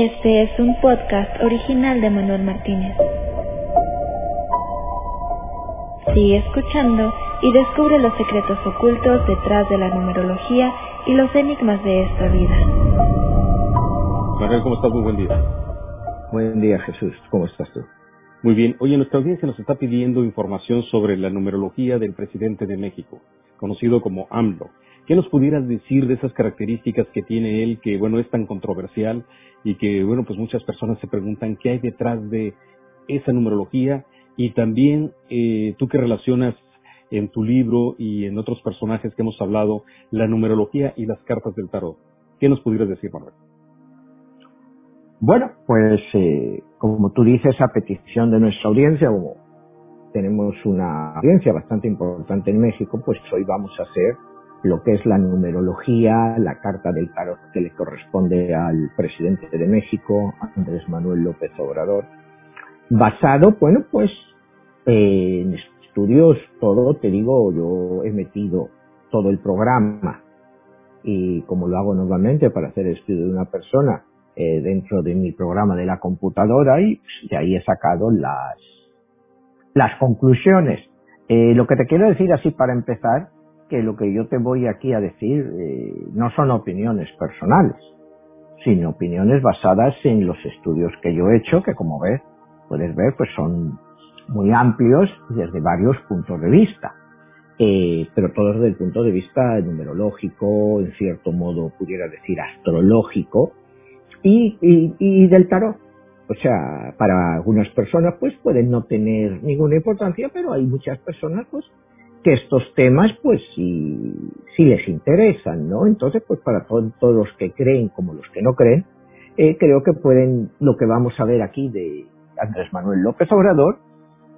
Este es un podcast original de Manuel Martínez. Sigue escuchando y descubre los secretos ocultos detrás de la numerología y los enigmas de esta vida. Manuel, ¿cómo estás? Muy buen día. Buen día, Jesús. ¿Cómo estás tú? Muy bien. Oye, nuestra audiencia nos está pidiendo información sobre la numerología del presidente de México, conocido como AMLO. ¿Qué nos pudieras decir de esas características que tiene él que, bueno, es tan controversial y que, bueno, pues muchas personas se preguntan qué hay detrás de esa numerología y también eh, tú que relacionas en tu libro y en otros personajes que hemos hablado la numerología y las cartas del tarot. ¿Qué nos pudieras decir, Manuel? Bueno, pues eh, como tú dices, a petición de nuestra audiencia, como tenemos una audiencia bastante importante en México, pues hoy vamos a hacer lo que es la numerología, la carta del tarot que le corresponde al presidente de México, Andrés Manuel López Obrador, basado, bueno, pues en estudios, todo, te digo, yo he metido todo el programa y como lo hago normalmente para hacer estudio de una persona eh, dentro de mi programa de la computadora y de ahí he sacado las, las conclusiones. Eh, lo que te quiero decir así para empezar que lo que yo te voy aquí a decir eh, no son opiniones personales, sino opiniones basadas en los estudios que yo he hecho, que como ves, puedes ver, pues son muy amplios desde varios puntos de vista, eh, pero todos desde el punto de vista numerológico, en cierto modo pudiera decir astrológico, y, y, y del tarot. O sea, para algunas personas pues pueden no tener ninguna importancia, pero hay muchas personas pues que estos temas pues sí, sí les interesan, ¿no? Entonces pues para todos los que creen como los que no creen, eh, creo que pueden, lo que vamos a ver aquí de Andrés Manuel López Obrador,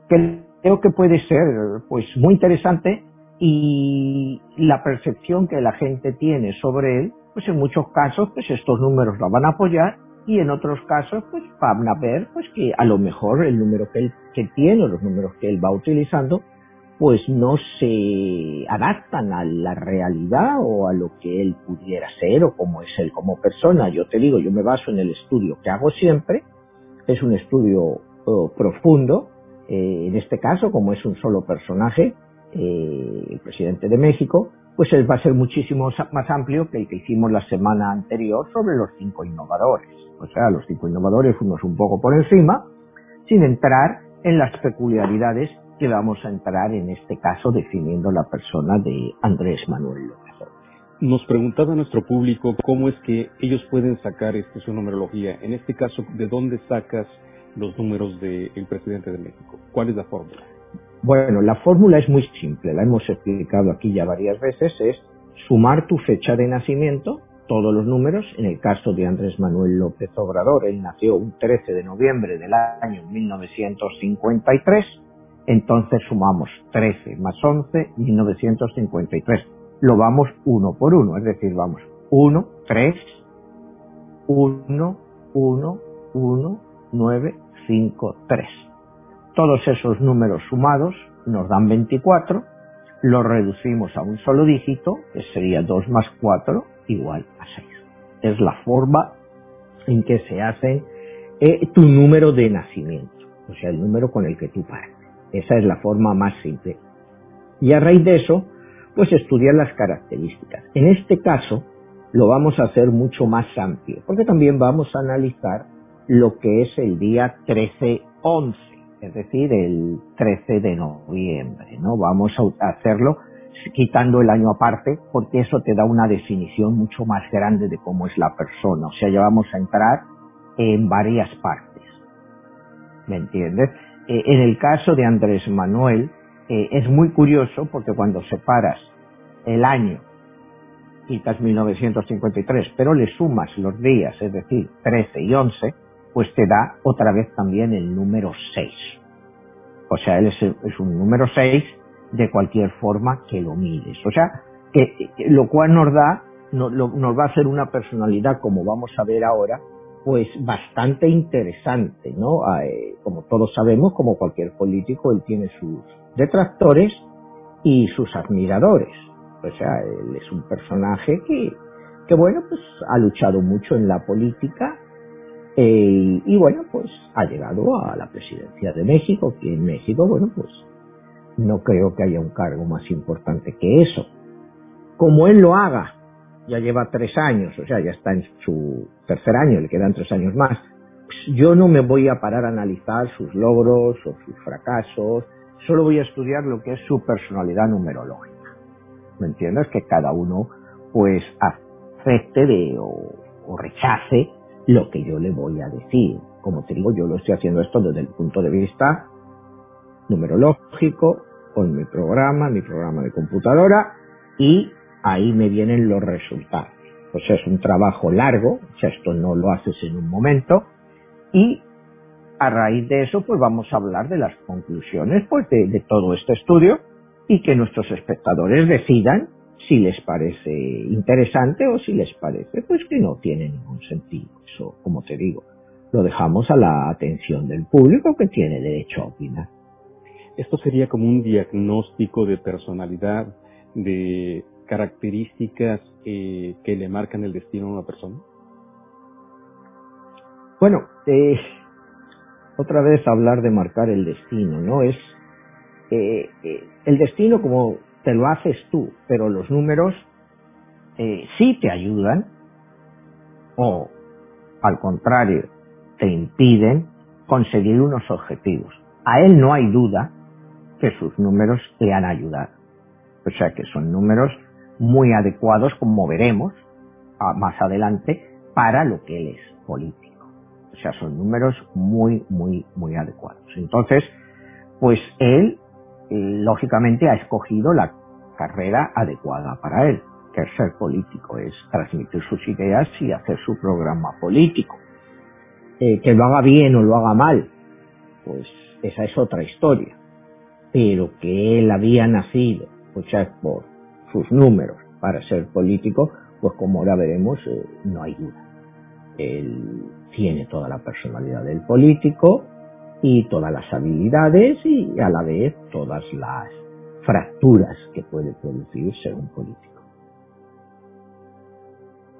que creo que puede ser pues muy interesante y la percepción que la gente tiene sobre él, pues en muchos casos pues estos números la van a apoyar y en otros casos pues van a ver pues que a lo mejor el número que él que tiene los números que él va utilizando pues no se adaptan a la realidad o a lo que él pudiera ser o como es él como persona. Yo te digo, yo me baso en el estudio que hago siempre, es un estudio oh, profundo, eh, en este caso, como es un solo personaje, eh, el presidente de México, pues él va a ser muchísimo más amplio que el que hicimos la semana anterior sobre los cinco innovadores. O sea, los cinco innovadores fuimos un poco por encima, sin entrar en las peculiaridades que vamos a entrar en este caso definiendo la persona de Andrés Manuel López. Nos preguntaba nuestro público cómo es que ellos pueden sacar este, su numerología. En este caso, ¿de dónde sacas los números del presidente de México? ¿Cuál es la fórmula? Bueno, la fórmula es muy simple, la hemos explicado aquí ya varias veces, es sumar tu fecha de nacimiento, todos los números, en el caso de Andrés Manuel López Obrador, él nació un 13 de noviembre del año 1953, entonces sumamos 13 más 11, 1953. Lo vamos uno por uno, es decir, vamos 1, 3, 1, 1, 1, 9, 5, 3. Todos esos números sumados nos dan 24, lo reducimos a un solo dígito, que sería 2 más 4 igual a 6. Es la forma en que se hace eh, tu número de nacimiento, o sea, el número con el que tú paras. Esa es la forma más simple. Y a raíz de eso, pues estudiar las características. En este caso, lo vamos a hacer mucho más amplio, porque también vamos a analizar lo que es el día 13-11, es decir, el 13 de noviembre, ¿no? Vamos a hacerlo quitando el año aparte, porque eso te da una definición mucho más grande de cómo es la persona. O sea, ya vamos a entrar en varias partes. ¿Me entiendes? Eh, en el caso de Andrés Manuel, eh, es muy curioso porque cuando separas el año, quitas 1953, pero le sumas los días, es decir, 13 y 11, pues te da otra vez también el número 6. O sea, él es, un número 6 de cualquier forma que lo mires. O sea, que, lo cual nos da, nos va a hacer una personalidad, como vamos a ver ahora, pues bastante interesante, ¿no? Ah, eh, como todos sabemos, como cualquier político, él tiene sus detractores y sus admiradores. O sea, él es un personaje que, que bueno, pues ha luchado mucho en la política Eh, y bueno, pues ha llegado a la presidencia de México, que en México, bueno, pues no creo que haya un cargo más importante que eso. Como él lo haga, ya lleva tres años, o sea, ya está en su tercer año, le quedan tres años más, pues yo no me voy a parar a analizar sus logros o sus fracasos, solo voy a estudiar lo que es su personalidad numerológica. ¿Me entiendes? Que cada uno pues acepte de, o, rechace lo que yo le voy a decir. Como te digo, yo lo estoy haciendo esto desde el punto de vista numerológico, con mi programa, mi programa de computadora, y ahí me vienen los resultados. Sea, es un trabajo largo, o sea, esto no lo haces en un momento, y a raíz de eso, pues vamos a hablar de las conclusiones pues, de, de todo este estudio y que nuestros espectadores decidan si les parece interesante o si les parece pues que no tiene ningún sentido. Eso, como te digo, lo dejamos a la atención del público que tiene derecho a opinar. Esto sería como un diagnóstico de personalidad, de características eh, que le marcan el destino a una persona. Bueno, eh, otra vez hablar de marcar el destino, ¿no? Es eh, el destino como te lo haces tú, pero los números sí te ayudan o al contrario te impiden conseguir unos objetivos. A él no hay duda que sus números le han ayudado. O sea que son números muy adecuados, como veremos más adelante, para lo que él es político. O sea, son números muy, muy, muy adecuados. Entonces, pues él lógicamente ha escogido la carrera adecuada para él, que es ser político, es transmitir sus ideas y hacer su programa político. Eh, que lo haga bien o lo haga mal, pues esa es otra historia. Pero que él había nacido, o sea, por sus números para ser político, pues como ahora veremos, eh, no hay duda. Él tiene toda la personalidad del político, y todas las habilidades y a la vez todas las fracturas que puede producir ser un político.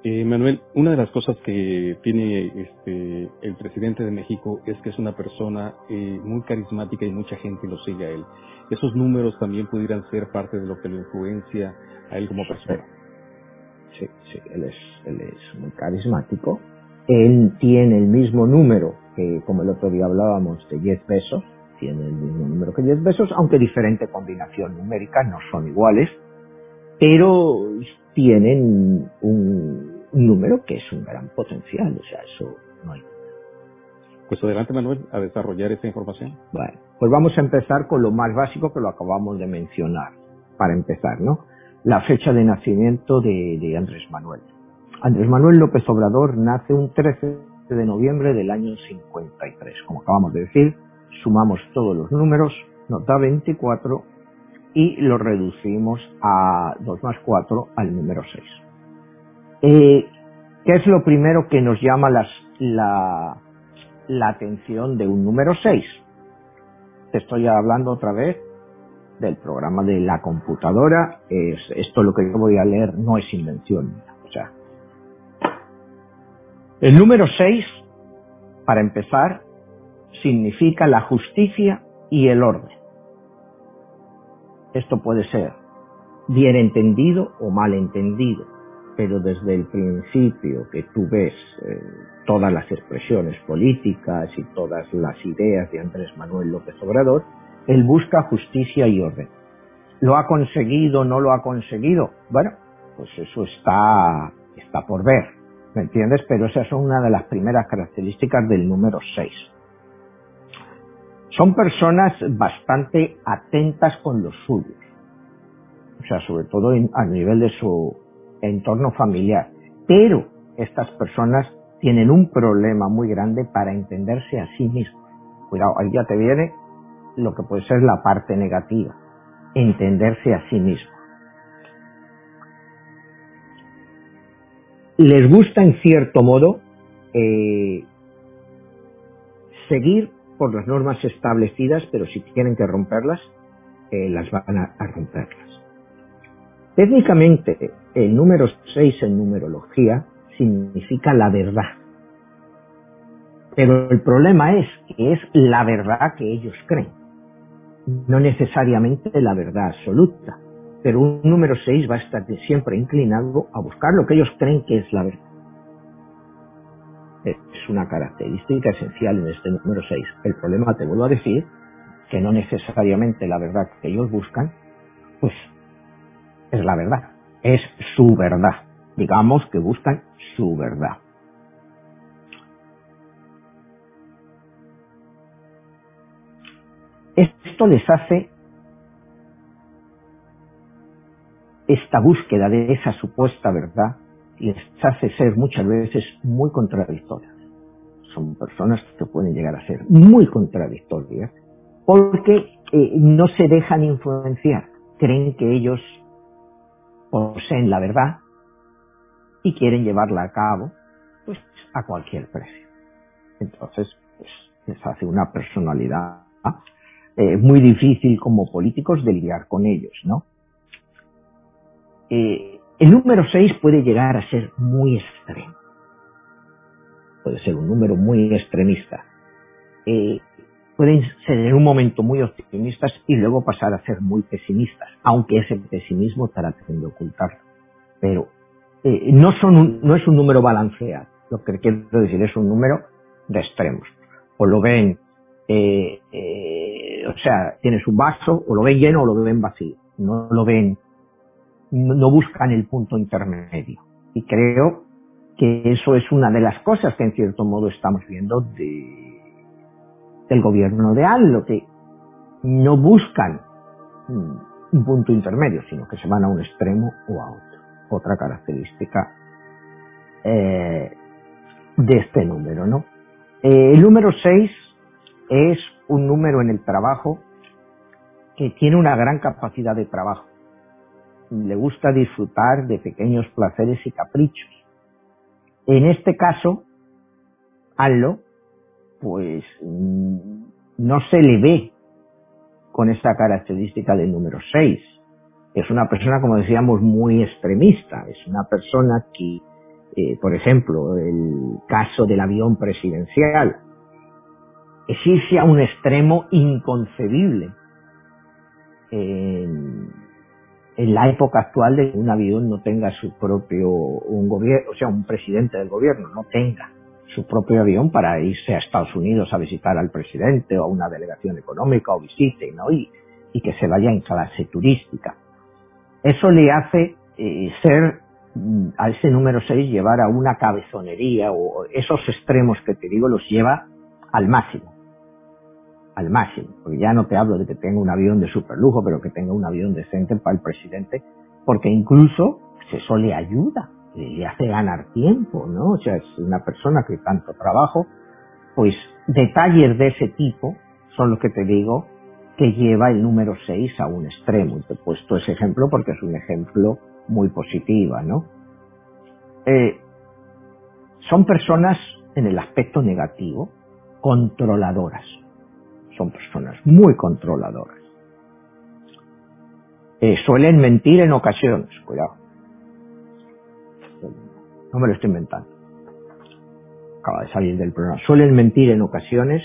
Eh, Manuel, una de las cosas que tiene este, el presidente de México es que es una persona eh, muy carismática y mucha gente lo sigue a él. ¿Esos números también pudieran ser parte de lo que lo influencia a él como persona? Sí, sí, él es, él es muy carismático. Él tiene el mismo número que como el otro día hablábamos de 10 besos, tiene el mismo número que 10 besos, aunque diferente combinación numérica, no son iguales, pero tienen un, número que es un gran potencial, o sea, eso no hay pues adelante, Manuel, a desarrollar esta información. Bueno, pues vamos a empezar con lo más básico que lo acabamos de mencionar, para empezar, ¿no? La fecha de nacimiento de, de Andrés Manuel. Andrés Manuel López Obrador nace un 13 de noviembre del año 53. Como acabamos de decir, sumamos todos los números, nos da 24 y lo reducimos a 2 más 4 al número 6. Eh, ¿Qué es lo primero que nos llama la, atención de un número 6? Te estoy hablando otra vez del programa de la computadora. Es, esto lo que yo voy a leer no es invención. El número 6, para empezar, significa la justicia y el orden. Esto puede ser bien entendido o mal entendido, pero desde el principio que tú ves eh, todas las expresiones políticas y todas las ideas de Andrés Manuel López Obrador, él busca justicia y orden. ¿Lo ha conseguido no lo ha conseguido? Bueno, pues eso está, está por ver. ¿Me entiendes? Pero esa es una de las primeras características del número 6. Son personas bastante atentas con los suyos. O sea, sobre todo a nivel de su entorno familiar. Pero estas personas tienen un problema muy grande para entenderse a sí mismos. Cuidado, ahí ya te viene lo que puede ser la parte negativa. Entenderse a sí mismos. les gusta en cierto modo eh, seguir por las normas establecidas, pero si tienen que romperlas, eh, las van a, romperlas. Técnicamente, el número 6 en numerología significa la verdad. Pero el problema es que es la verdad que ellos creen, no necesariamente la verdad absoluta. Pero un número 6 va a estar siempre inclinado a buscar lo que ellos creen que es la verdad. Es una característica esencial en este número 6. El problema, te vuelvo a decir, que no necesariamente la verdad que ellos buscan, pues es la verdad, es su verdad. Digamos que buscan su verdad. Esto les hace esta búsqueda de esa supuesta verdad les hace ser muchas veces muy contradictorias. Son personas que pueden llegar a ser muy contradictorias porque eh, no se dejan influenciar, creen que ellos poseen la verdad y quieren llevarla a cabo pues a cualquier precio. Entonces, pues les hace una personalidad eh, muy difícil como políticos de lidiar con ellos, ¿no? Eh, el número 6 puede llegar a ser muy extremo. Puede ser un número muy extremista. Eh, pueden ser en un momento muy optimistas y luego pasar a ser muy pesimistas, aunque ese pesimismo traten de ocultarlo. Pero eh, no, son no es un número balanceado. Lo que quiero decir es un número de extremos. O lo ven, eh, eh, o sea, tiene su vaso, o lo ven lleno o lo ven vacío. No lo ven no buscan el punto intermedio. Y creo que eso es una de las cosas que en cierto modo estamos viendo de, del gobierno de ALLO, que no buscan un punto intermedio, sino que se van a un extremo o a otro. Otra característica eh, de este número, ¿no? Eh, el número 6 es un número en el trabajo que tiene una gran capacidad de trabajo le gusta disfrutar de pequeños placeres y caprichos. En este caso, Allo, pues mm, no se le ve con esta característica del número 6. Es una persona, como decíamos, muy extremista. Es una persona que, eh, por ejemplo, el caso del avión presidencial, exige a un extremo inconcebible. En, en la época actual de que un avión no tenga su propio, un gobierno, o sea, un presidente del gobierno no tenga su propio avión para irse a Estados Unidos a visitar al presidente o a una delegación económica o visite, ¿no? Y, y que se vaya en clase turística. Eso le hace eh, ser mm, a ese número 6 llevar a una cabezonería o esos extremos que te digo los lleva al máximo al máximo, porque ya no te hablo de que tenga un avión de superlujo, pero que tenga un avión decente para el presidente, porque incluso eso le ayuda, le hace ganar tiempo, ¿no? O sea, es una persona que tanto trabajo, pues detalles de ese tipo son los que te digo que lleva el número 6 a un extremo. Y te he puesto ese ejemplo porque es un ejemplo muy positiva, ¿no? Eh, son personas en el aspecto negativo controladoras son personas muy controladoras. Eh, suelen mentir en ocasiones, cuidado. No me lo estoy inventando. Acaba de salir del programa. Suelen mentir en ocasiones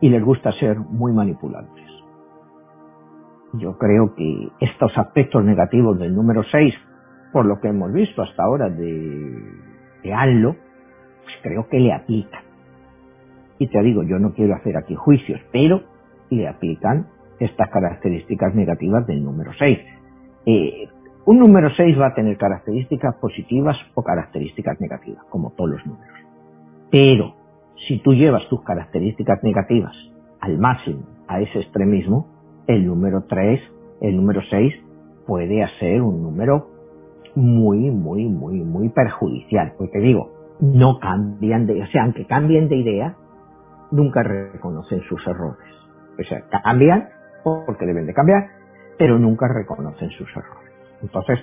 y les gusta ser muy manipulantes. Yo creo que estos aspectos negativos del número 6, por lo que hemos visto hasta ahora de, de pues creo que le aplican. Y te digo, yo no quiero hacer aquí juicios, pero le aplican estas características negativas del número 6. Eh, un número 6 va a tener características positivas o características negativas, como todos los números. Pero si tú llevas tus características negativas al máximo, a ese extremismo, el número 3, el número 6 puede ser un número muy, muy, muy, muy perjudicial. Porque digo, no cambian de, o sea, aunque cambien de idea, nunca reconocen sus errores. O sea, cambian porque deben de cambiar, pero nunca reconocen sus errores. Entonces,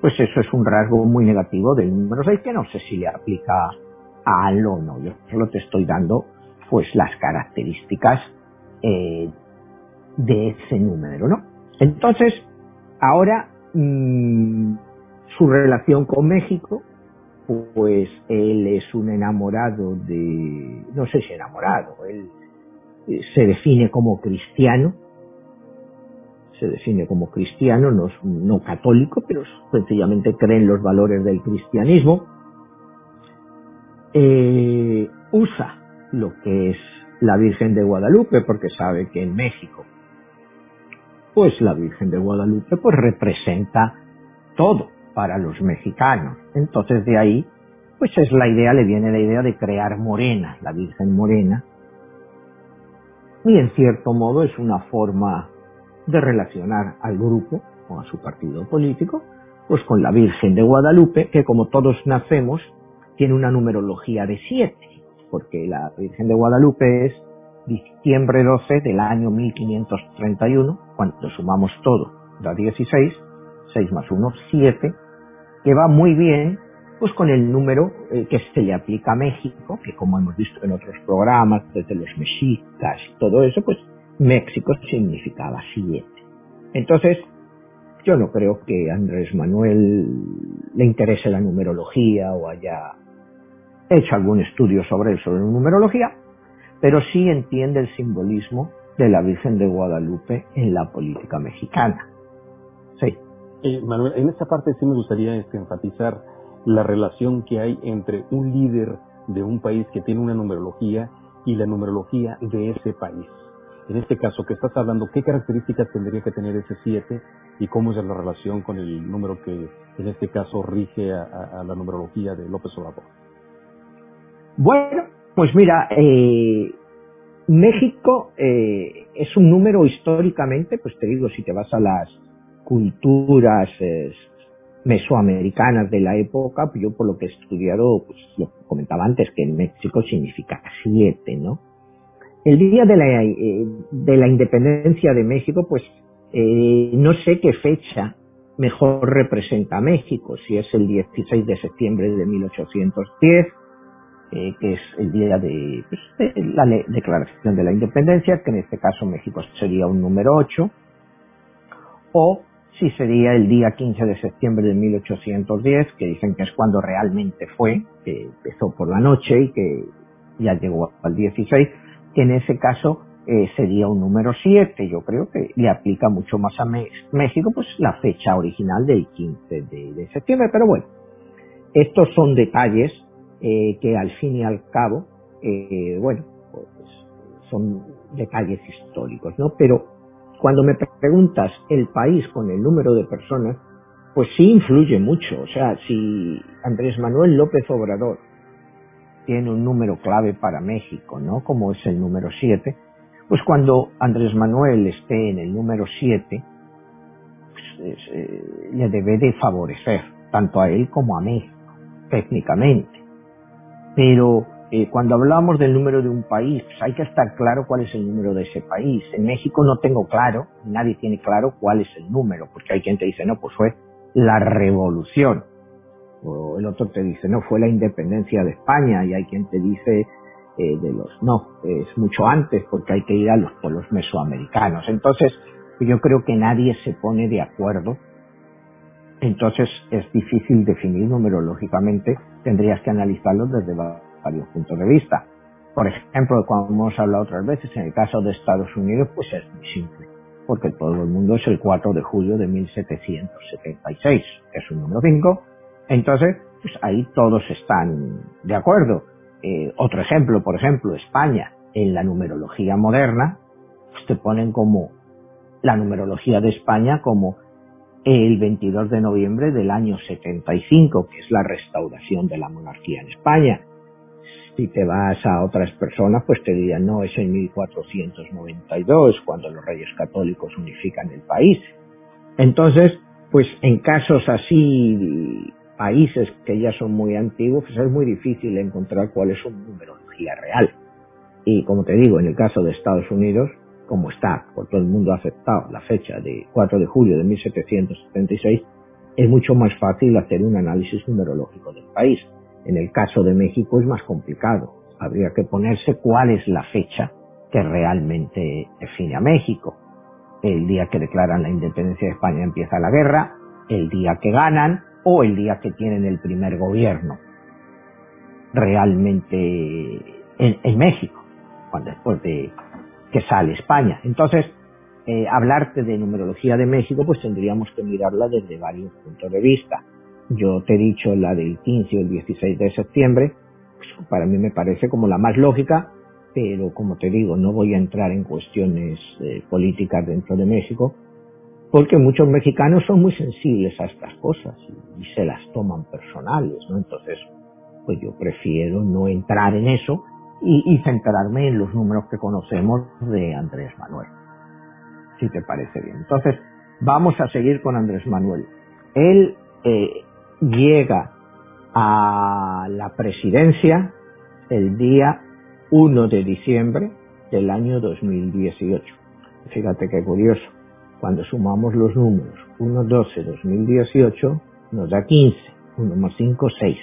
pues eso es un rasgo muy negativo del número 6 que no sé si le aplica a algo o no. Yo solo te estoy dando pues las características eh, de ese número, ¿no? Entonces, ahora mm, su relación con México, pues él es un enamorado de, no sé si enamorado, él eh, se define como cristiano, se define como cristiano, no, no católico, pero sencillamente cree en los valores del cristianismo, eh, usa lo que es la Virgen de Guadalupe, porque sabe que en México, pues la Virgen de Guadalupe pues representa todo para los mexicanos. Entonces de ahí, pues es la idea, le viene la idea de crear Morena, la Virgen Morena, y en cierto modo es una forma de relacionar al grupo o a su partido político, pues con la Virgen de Guadalupe, que como todos nacemos, tiene una numerología de siete, porque la Virgen de Guadalupe es diciembre 12 del año 1531, cuando sumamos todo, da 16, 6 más 1, 7, que va muy bien pues con el número eh, que se le aplica a México, que como hemos visto en otros programas, desde los mexicas, todo eso, pues México significaba 7. Entonces, yo no creo que Andrés Manuel le interese la numerología o haya hecho algún estudio sobre eso, sobre numerología, pero sí entiende el simbolismo de la Virgen de Guadalupe en la política mexicana. Sí. Manuel, en esta parte sí me gustaría este, enfatizar la relación que hay entre un líder de un país que tiene una numerología y la numerología de ese país. En este caso que estás hablando, ¿qué características tendría que tener ese 7 y cómo es la relación con el número que en este caso rige a, la numerología de López Obrador? Bueno, pues mira, eh, México eh, es un número históricamente, pues te digo, si te vas a las culturas mesoamericanas de la época, yo por lo que he estudiado, pues lo comentaba antes, que en México significa siete, ¿no? El día de la, eh, de la independencia de México, pues eh, no sé qué fecha mejor representa a México, si es el 16 de septiembre de 1810, eh, que es el día de, pues, la declaración de la independencia, que en este caso México sería un número 8, o si sería el día 15 de septiembre de 1810, que dicen que es cuando realmente fue, que empezó por la noche y que ya llegó al 16, en ese caso eh, sería un número 7. Yo creo que le aplica mucho más a México, pues la fecha original del 15 de, septiembre. Pero bueno, estos son detalles eh, que al fin y al cabo, eh, bueno, pues son detalles históricos, ¿no? Pero cuando me preguntas el país con el número de personas, pues sí influye mucho. O sea, si Andrés Manuel López Obrador tiene un número clave para México, ¿no? Como es el número 7, pues cuando Andrés Manuel esté en el número 7, pues, eh, le debe de favorecer tanto a él como a México, técnicamente. Pero eh, cuando hablamos del número de un país, pues hay que estar claro cuál es el número de ese país. En México no tengo claro, nadie tiene claro cuál es el número, porque hay quien te dice, no, pues fue la revolución. O el otro te dice, no, fue la independencia de España, y hay quien te dice eh, de los, no, es mucho antes, porque hay que ir a los pueblos mesoamericanos. Entonces, yo creo que nadie se pone de acuerdo. Entonces es difícil definir numerológicamente, tendrías que analizarlo desde varios puntos de vista. Por ejemplo, como hemos hablado otras veces, en el caso de Estados Unidos, pues es muy simple, porque todo el mundo es el 4 de julio de 1776, que es un número 5. Entonces, pues ahí todos están de acuerdo. Eh, otro ejemplo, por ejemplo, España, en la numerología moderna, pues te ponen como la numerología de España como el 22 de noviembre del año 75, que es la restauración de la monarquía en España. Si te vas a otras personas, pues te dirían, no, es en 1492, cuando los reyes católicos unifican el país. Entonces, pues en casos así, países que ya son muy antiguos, pues es muy difícil encontrar cuál es su numerología real. Y como te digo, en el caso de Estados Unidos, como está, por todo el mundo aceptado la fecha de 4 de julio de 1776, es mucho más fácil hacer un análisis numerológico del país. En el caso de México es más complicado. Habría que ponerse cuál es la fecha que realmente define a México. El día que declaran la independencia de España empieza la guerra, el día que ganan o el día que tienen el primer gobierno. realmente en, México, cuando después de que sale España. Entonces, eh, hablarte de numerología de México, pues tendríamos que mirarla desde varios puntos de vista. Yo te he dicho la del 15 o el 16 de septiembre, pues para mí me parece como la más lógica, pero como te digo, no voy a entrar en cuestiones eh, políticas dentro de México, porque muchos mexicanos son muy sensibles a estas cosas y, se las toman personales, ¿no? Entonces, pues yo prefiero no entrar en eso y, centrarme en los números que conocemos de Andrés Manuel, si te parece bien. Entonces, vamos a seguir con Andrés Manuel. Él eh, llega a la presidencia el día 1 de diciembre del año 2018. Fíjate qué curioso. Cuando sumamos los números 1, 12, 2018, nos da 15. 1 más 5, 6.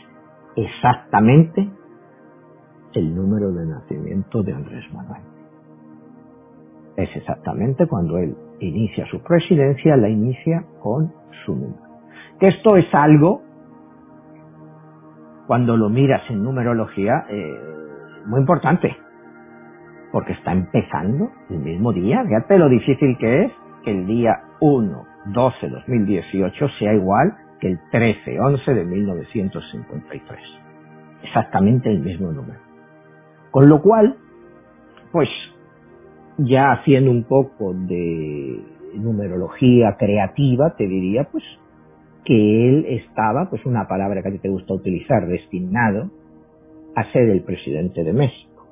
Exactamente el número de nacimiento de Andrés Manuel. Es exactamente cuando él inicia su presidencia, la inicia con su número. Que esto es algo, cuando lo miras en numerología, eh, muy importante, porque está empezando el mismo día. Fíjate lo difícil que es el día 1, 12, 2018 sea igual que el 13, 11 de 1953. Exactamente el mismo número. Con lo cual, pues ya haciendo un poco de numerología creativa, te diría pues que él estaba, pues una palabra que a ti te gusta utilizar, destinado a ser el presidente de México.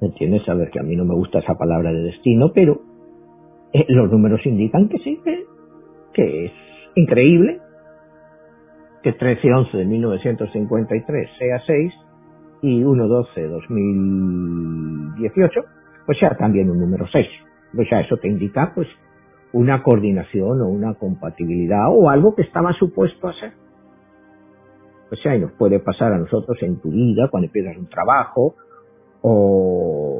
¿Me entiendes? Saber que a mí no me gusta esa palabra de destino, pero eh, los números indican que sí, que, es increíble que 13-11 de 1953 sea 6 y 1-12 de 2018 pues sea también un número 6. O sea, eso te indica pues una coordinación o una compatibilidad o algo que estaba supuesto a ser. O sea, y nos puede pasar a nosotros en tu vida cuando empiezas un trabajo o,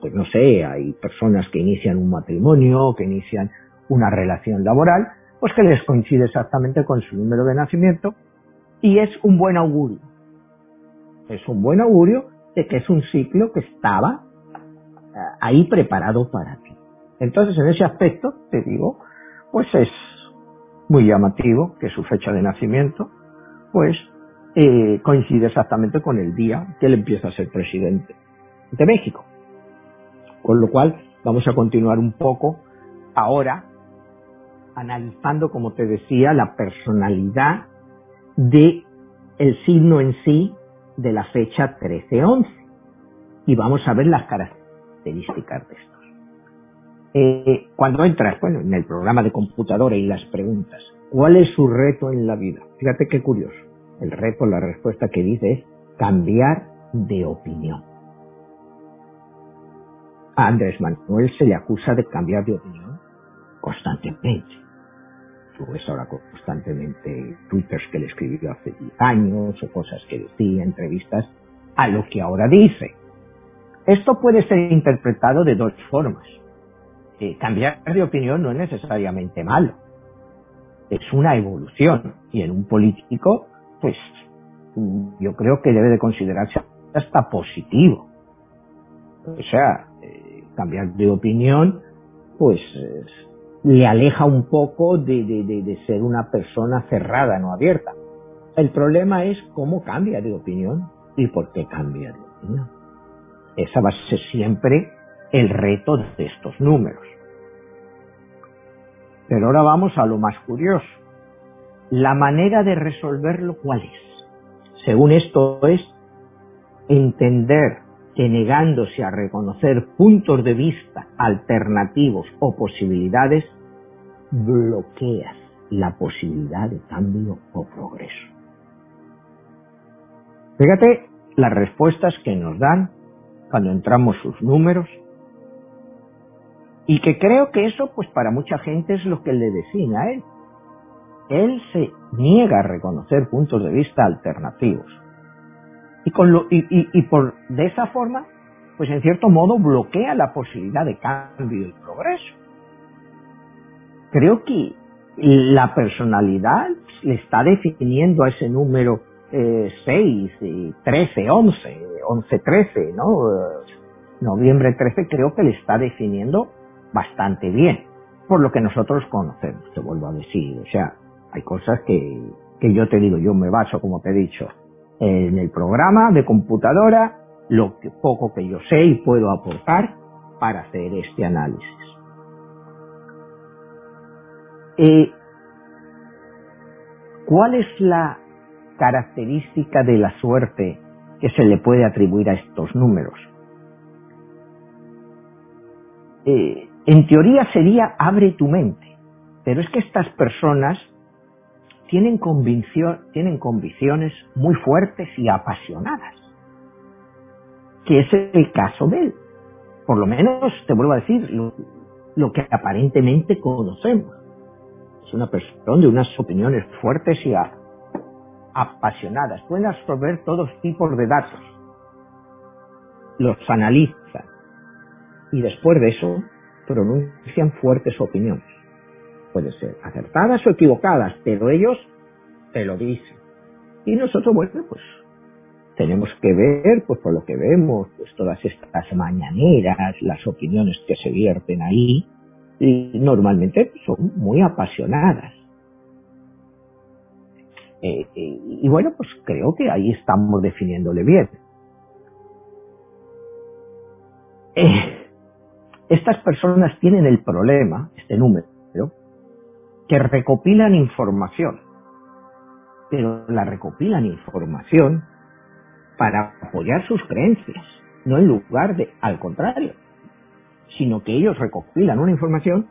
pues no sé, hay personas que inician un matrimonio, que inician una relación laboral, pues que les coincide exactamente con su número de nacimiento y es un buen augurio. Es un buen augurio de que es un ciclo que estaba eh, ahí preparado para ti. Entonces, en ese aspecto, te digo, pues es muy llamativo que su fecha de nacimiento pues eh, coincide exactamente con el día que él empieza a ser presidente de México. Con lo cual, vamos a continuar un poco ahora analizando, como te decía, la personalidad de el signo en sí de la fecha 13-11. Y vamos a ver las características de estos. Eh, cuando entras bueno, en el programa de computadora y las preguntas, ¿cuál es su reto en la vida? Fíjate qué curioso. El reto, la respuesta que dice es cambiar de opinión. A Andrés Manuel se le acusa de cambiar de opinión constantemente. Tú ves ahora constantemente twitters que le escribió hace 10 años o cosas que decía, entrevistas, a lo que ahora dice. Esto puede ser interpretado de dos formas. Eh, cambiar de opinión no es necesariamente malo. Es una evolución. Y en un político pues yo creo que debe de considerarse hasta positivo. O sea, cambiar de opinión, pues le aleja un poco de, de, ser una persona cerrada, no abierta. El problema es cómo cambia de opinión y por qué cambia de opinión. Esa va a ser siempre el reto de estos números. Pero ahora vamos a lo más curioso. La manera de resolverlo, ¿cuál es? Según esto es entender que negándose a reconocer puntos de vista alternativos o posibilidades, bloqueas la posibilidad de cambio o progreso. Fíjate las respuestas que nos dan cuando entramos sus números y que creo que eso pues para mucha gente es lo que le define a él él se niega a reconocer puntos de vista alternativos. Y, con lo, y, por de esa forma, pues en cierto modo bloquea la posibilidad de cambio y progreso. Creo que la personalidad le está definiendo a ese número 6, 13, 11, 11, 13, ¿no? Noviembre 13 creo que le está definiendo bastante bien, por lo que nosotros conocemos, te vuelvo a decir. O sea, hay cosas que, que yo te digo, yo me baso, como te he dicho, en el programa de computadora, lo poco que yo sé y puedo aportar para hacer este análisis. Eh, ¿Cuál es la característica de la suerte que se le puede atribuir a estos números? Eh, en teoría sería abre tu mente, pero es que estas personas tienen, tienen convicciones muy fuertes y apasionadas, que es el caso de él. Por lo menos, te vuelvo a decir, lo, que aparentemente conocemos. Es una persona de unas opiniones fuertes y apasionadas. Pueden absorber todos tipos de datos. Los analizan. Y después de eso, pronuncian fuertes opiniones pueden ser acertadas o equivocadas, pero ellos te lo dicen. Y nosotros, bueno, pues tenemos que ver, pues por lo que vemos, pues todas estas mañaneras, las opiniones que se vierten ahí, y normalmente son muy apasionadas. Eh, eh, y bueno, pues creo que ahí estamos definiéndole bien. Eh, estas personas tienen el problema, este número, que recopilan información, pero la recopilan información para apoyar sus creencias, no en lugar de, al contrario, sino que ellos recopilan una información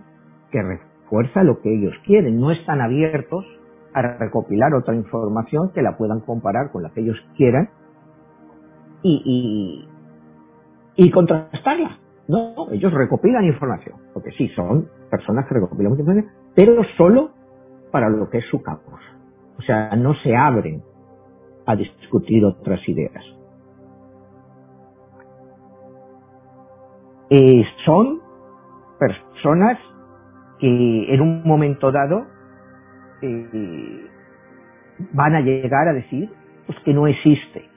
que refuerza lo que ellos quieren, no están abiertos a recopilar otra información que la puedan comparar con la que ellos quieran y, y, contrastarla. No, ellos recopilan información, porque sí, son personas que recopilan información, pero solo para lo que es su campo. O sea, no se abren a discutir otras ideas. Eh, son personas que en un momento dado eh, van a llegar a decir pues que no existe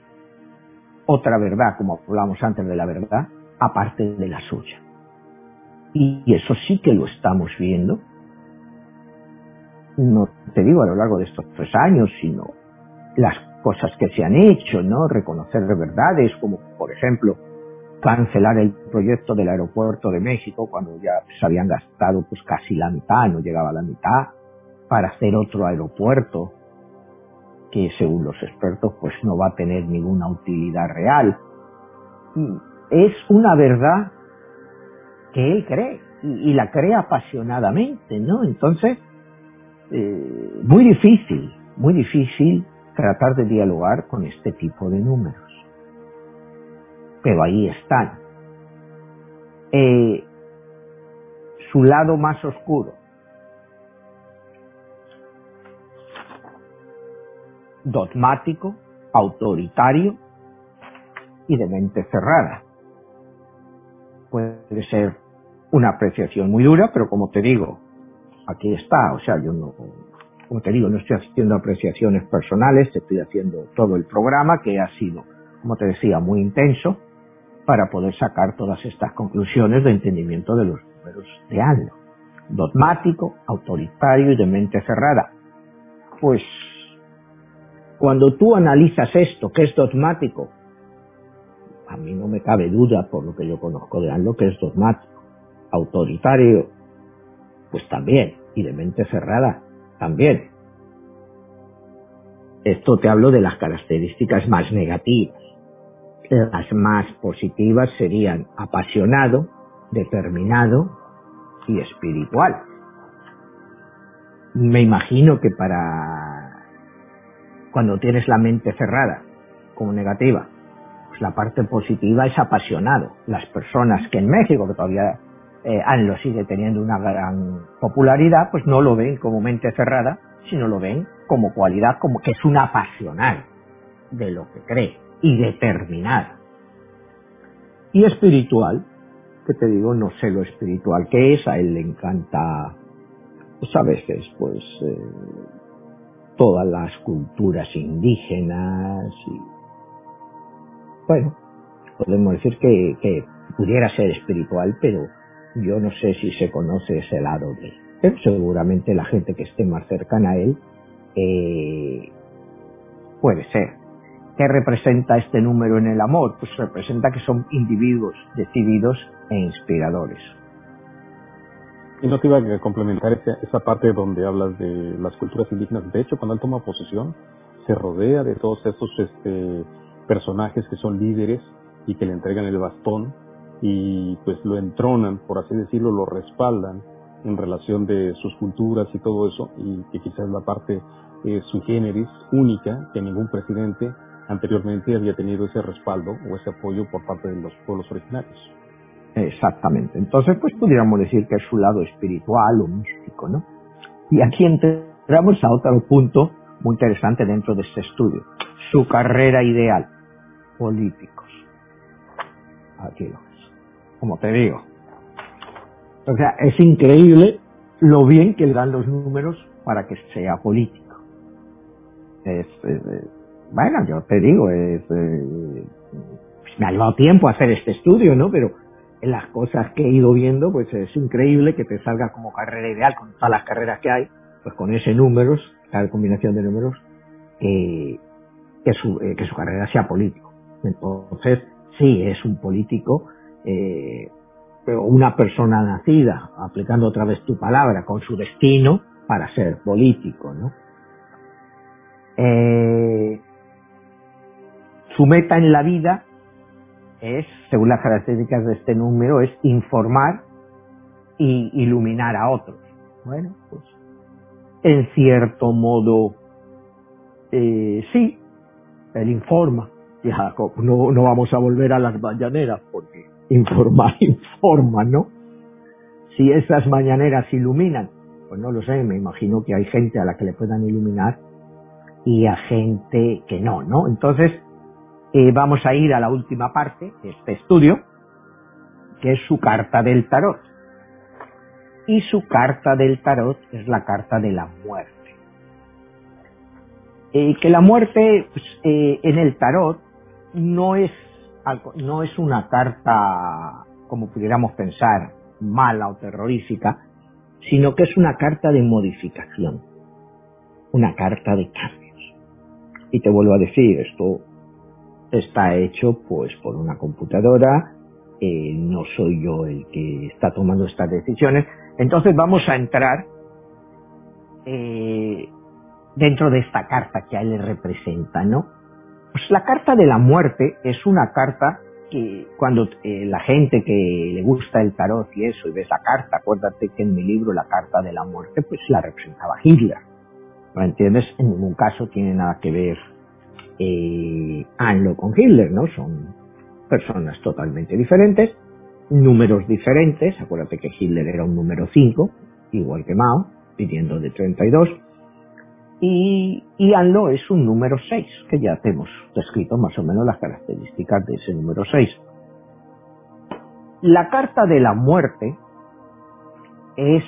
otra verdad, como hablamos antes de la verdad, aparte de la suya. Y eso sí que lo estamos viendo no te digo a lo largo de estos tres años, sino las cosas que se han hecho, ¿no? Reconocer verdades, como por ejemplo cancelar el proyecto del aeropuerto de México cuando ya se habían gastado pues casi la mitad, no llegaba a la mitad, para hacer otro aeropuerto que según los expertos pues no va a tener ninguna utilidad real. Es una verdad que él cree y, y la cree apasionadamente, ¿no? Entonces, eh, muy difícil, muy difícil tratar de dialogar con este tipo de números. Pero ahí están. Eh, su lado más oscuro. Dogmático, autoritario y de mente cerrada. Puede ser una apreciación muy dura, pero como te digo, aquí está, o sea, yo no, como te digo, no estoy haciendo apreciaciones personales, estoy haciendo todo el programa que ha sido, como te decía, muy intenso para poder sacar todas estas conclusiones de entendimiento de los números de ANLO. Dogmático, autoritario y de mente cerrada. Pues cuando tú analizas esto, que es dogmático, a mí no me cabe duda por lo que yo conozco de ANLO que es dogmático. Autoritario, pues también y de mente cerrada también. Esto te hablo de las características más negativas. Las más positivas serían apasionado, determinado y espiritual. Me imagino que para cuando tienes la mente cerrada como negativa, pues la parte positiva es apasionado. Las personas que en México, que todavía eh, ANLO sigue teniendo una gran popularidad, pues no lo ven como mente cerrada, sino lo ven como cualidad, como que es un apasionado de lo que cree y determinado. Y espiritual, que te digo, no sé lo espiritual que es, a él le encanta, pues a veces, pues, eh, todas las culturas indígenas y bueno, podemos decir que, que pudiera ser espiritual, pero yo no sé si se conoce ese lado de él. Pero seguramente la gente que esté más cercana a él eh, puede ser. ¿Qué representa este número en el amor? Pues representa que son individuos decididos e inspiradores. Y no te iba a complementar esa, esa parte donde hablas de las culturas indígenas. De hecho, cuando él toma posesión, se rodea de todos estos este, personajes que son líderes y que le entregan el bastón y pues lo entronan, por así decirlo, lo respaldan en relación de sus culturas y todo eso, y que quizás la parte eh, su generis única, que ningún presidente anteriormente había tenido ese respaldo o ese apoyo por parte de los pueblos originarios. Exactamente. Entonces, pues pudiéramos decir que es su lado espiritual o místico, ¿no? Y aquí entramos a otro punto muy interesante dentro de este estudio. Su carrera ideal, políticos. Aquí lo. Como te digo. O sea, es increíble lo bien que le dan los números para que sea político. Es, bueno, yo te digo, es, eh, me ha llevado tiempo hacer este estudio, ¿no? Pero en las cosas que he ido viendo, pues es increíble que te salga como carrera ideal con todas las carreras que hay, pues con ese números, cada combinación de números, que, su, eh, que su carrera sea político. Entonces, sí, es un político, eh, una persona nacida, aplicando otra vez tu palabra, con su destino para ser político, ¿no? Eh, su meta en la vida es, según las características de este número, es informar y iluminar a otros. Bueno, pues en cierto modo, eh, sí, él informa. Ya, no, no vamos a volver a las mañaneras porque informar informa, ¿no? Si esas mañaneras iluminan, pues no lo sé, me imagino que hay gente a la que le puedan iluminar y a gente que no, ¿no? Entonces, eh, vamos a ir a la última parte de este estudio, que es su carta del tarot. Y su carta del tarot es la carta de la muerte. Eh, que la muerte pues, eh, en el tarot no es, no es una carta, como pudiéramos pensar, mala o terrorífica, sino que es una carta de modificación, una carta de cambio. Y te vuelvo a decir, esto está hecho pues por una computadora, eh, no soy yo el que está tomando estas decisiones. Entonces vamos a entrar eh, dentro de esta carta que a él le representa, ¿no? Pues la carta de la muerte es una carta que cuando eh, la gente que le gusta el tarot y eso y ves la carta, acuérdate que en mi libro la carta de la muerte pues la representaba Hitler. ¿No entiendes? En ningún caso tiene nada que ver eh, Anlo con Hitler, ¿no? Son personas totalmente diferentes, números diferentes. Acuérdate que Hitler era un número 5, igual que Mao, pidiendo de 32. Y, y Anlo es un número 6, que ya hemos descrito más o menos las características de ese número 6. La carta de la muerte es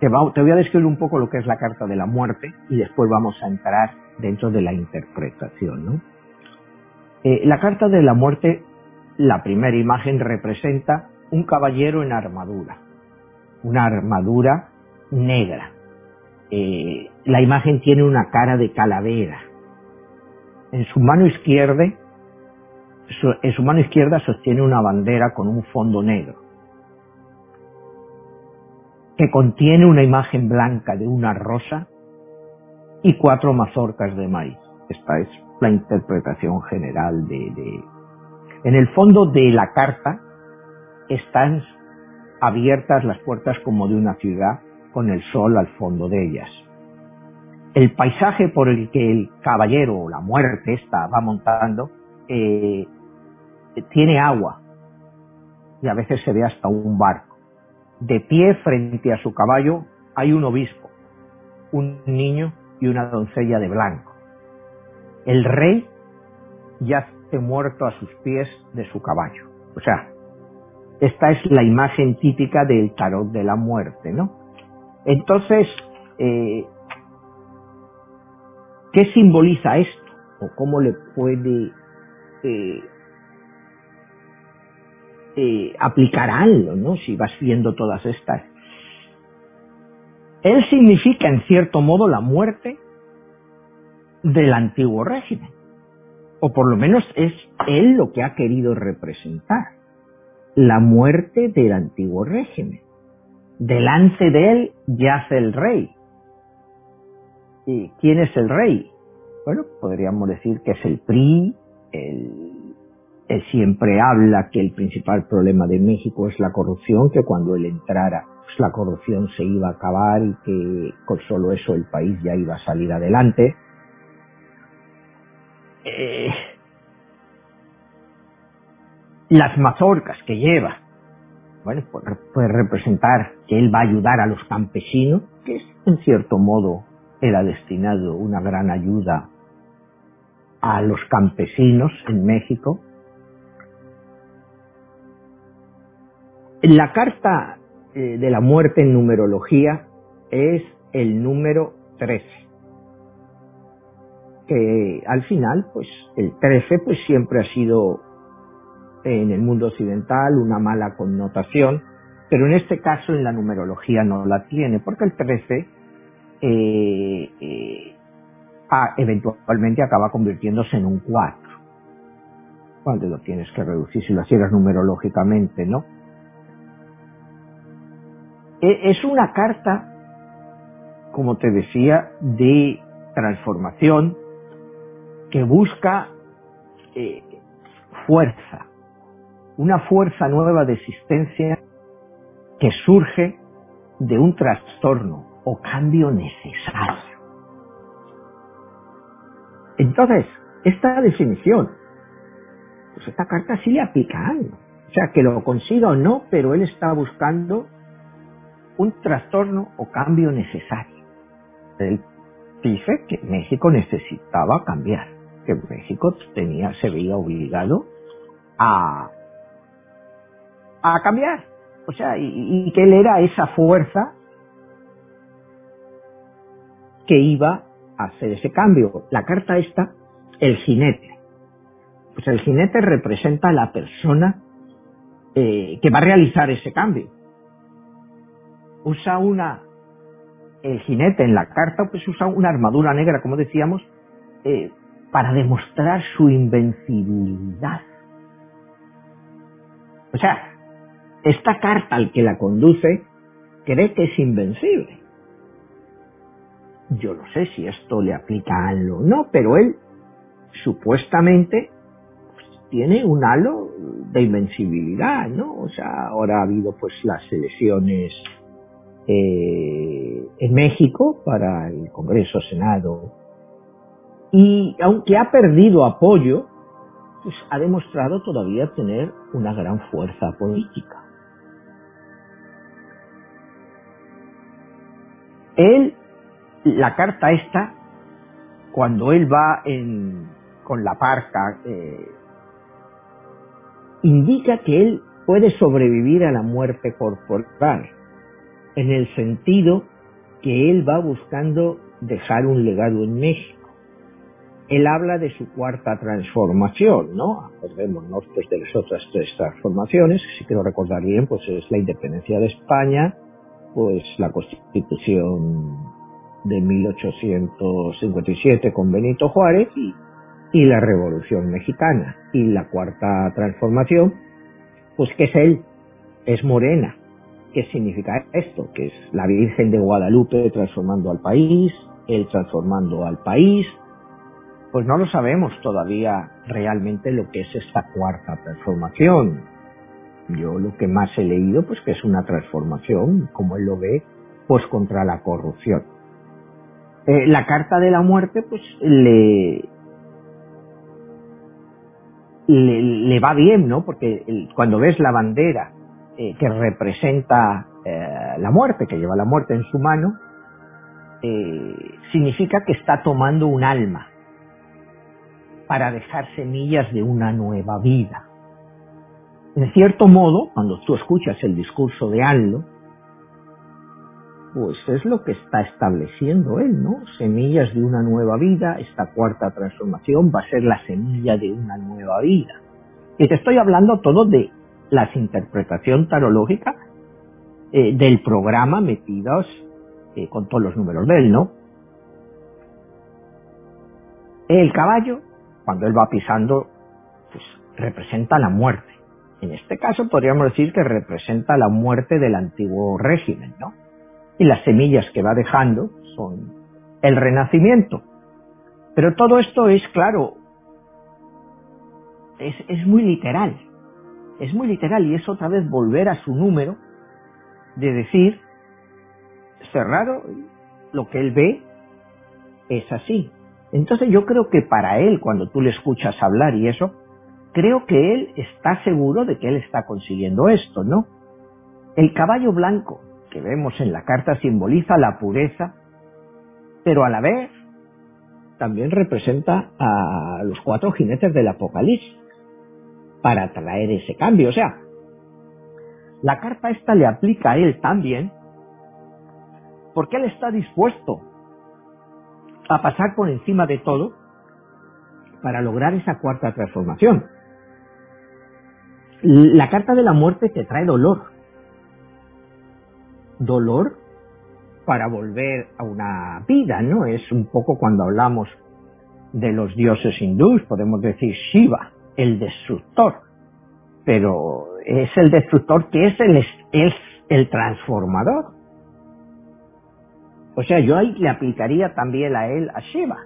te, voy a describir un poco lo que es la carta de la muerte y después vamos a entrar dentro de la interpretación. Eh, la carta de la muerte, la primera imagen representa un caballero en armadura, una armadura negra. Eh, la imagen tiene una cara de calavera. En su mano izquierda, en su mano izquierda sostiene una bandera con un fondo negro que contiene una imagen blanca de una rosa y cuatro mazorcas de maíz. Esta es la interpretación general de, En el fondo de la carta están abiertas las puertas como de una ciudad con el sol al fondo de ellas. El paisaje por el que el caballero o la muerte esta va montando eh, tiene agua y a veces se ve hasta un barco. De pie frente a su caballo hay un obispo, un niño y una doncella de blanco. El rey yace muerto a sus pies de su caballo. O sea, esta es la imagen típica del tarot de la muerte, ¿no? Entonces, eh, ¿Qué simboliza esto? ¿O cómo le puede eh, eh, aplicar algo, ¿no? Si vas viendo todas estas. Él significa, en cierto modo, la muerte del antiguo régimen. O por lo menos es él lo que ha querido representar. La muerte del antiguo régimen. Delante de él yace el rey. ¿Y quién es el rey? Bueno, podríamos decir que es el PRI, él, siempre habla que el principal problema de México es la corrupción, que cuando él entrara pues, la corrupción se iba a acabar y que con solo eso el país ya iba a salir adelante. Eh, las mazorcas que lleva, bueno, puede representar que él va a ayudar a los campesinos, que es en cierto modo era destinado una gran ayuda a los campesinos en México. La carta eh, de la muerte en numerología es el número 13. Que al final, pues el 13 pues siempre ha sido en el mundo occidental una mala connotación, pero en este caso en la numerología no la tiene, porque el 13 eh, eh, eventualmente acaba convirtiéndose en un 4. Cuando lo tienes que reducir si lo hicieras numerológicamente, ¿no? E, es una carta, como te decía, de transformación que busca eh, fuerza, una fuerza nueva de existencia que surge de un trastorno o cambio necesario. Entonces, esta definición, pues esta carta sí le aplica algo. O sea, que lo consiga o no, pero él está buscando un trastorno o cambio necesario. Él dice que México necesitaba cambiar, que México tenía, se veía obligado a, a cambiar. O sea, y, que él era esa fuerza que iba hacer ese cambio. La carta esta, el jinete. Pues el jinete representa a la persona eh, que va a realizar ese cambio. Usa una, el jinete en la carta, pues usa una armadura negra, como decíamos, eh, para demostrar su invencibilidad. O sea, esta carta al que la conduce cree que es invencible. Yo no sé si esto le aplica a algo o no, pero él supuestamente pues, tiene un halo de invencibilidad, ¿no? O sea, ahora ha habido pues las elecciones eh, en México para el Congreso, Senado, y aunque ha perdido apoyo, pues ha demostrado todavía tener una gran fuerza política. Él la carta esta, cuando él va en, con la parca, eh, indica que él puede sobrevivir a la muerte corporal, en el sentido que él va buscando dejar un legado en México. Él habla de su cuarta transformación, ¿no? Acordémonos pues de las otras tres transformaciones, si quiero recordar bien, pues es la independencia de España, pues la constitución de 1857 con Benito Juárez y, la Revolución Mexicana. Y la cuarta transformación, pues que es él, es morena. ¿Qué significa esto? Que es la Virgen de Guadalupe transformando al país, él transformando al país. Pues no lo sabemos todavía realmente lo que es esta cuarta transformación. Yo lo que más he leído, pues que es una transformación, como él lo ve, pues contra la corrupción. Eh, la carta de la muerte pues le, le, va bien, ¿no? Porque cuando ves la bandera eh, que representa eh, la muerte, que lleva la muerte en su mano, significa que está tomando un alma para dejar semillas de una nueva vida. En cierto modo, cuando tú escuchas el discurso de Aldo, pues es lo que está estableciendo él, ¿no? Semillas de una nueva vida, esta cuarta transformación va a ser la semilla de una nueva vida. Y te estoy hablando todo de las interpretación tarológica eh, del programa metidos eh, con todos los números de él, ¿no? El caballo, cuando él va pisando, pues representa la muerte. En este caso podríamos decir que representa la muerte del antiguo régimen, ¿no? Y las semillas que va dejando son el renacimiento. Pero todo esto es, claro, es, es muy literal. Es muy literal y es otra vez volver a su número de decir, cerrado, lo que él ve es así. Entonces yo creo que para él, cuando tú le escuchas hablar y eso, creo que él está seguro de que él está consiguiendo esto, ¿no? El caballo blanco que vemos en la carta simboliza la pureza, pero a la vez también representa a los cuatro jinetes del Apocalipsis para traer ese cambio. O sea, la carta esta le aplica a él también porque él está dispuesto a pasar por encima de todo para lograr esa cuarta transformación. La carta de la muerte te trae dolor. Dolor para volver a una vida, ¿no? Es un poco cuando hablamos de los dioses hindús, podemos decir Shiva, el destructor. Pero es el destructor que es el, es el transformador. O sea, yo ahí le aplicaría también a él a Shiva.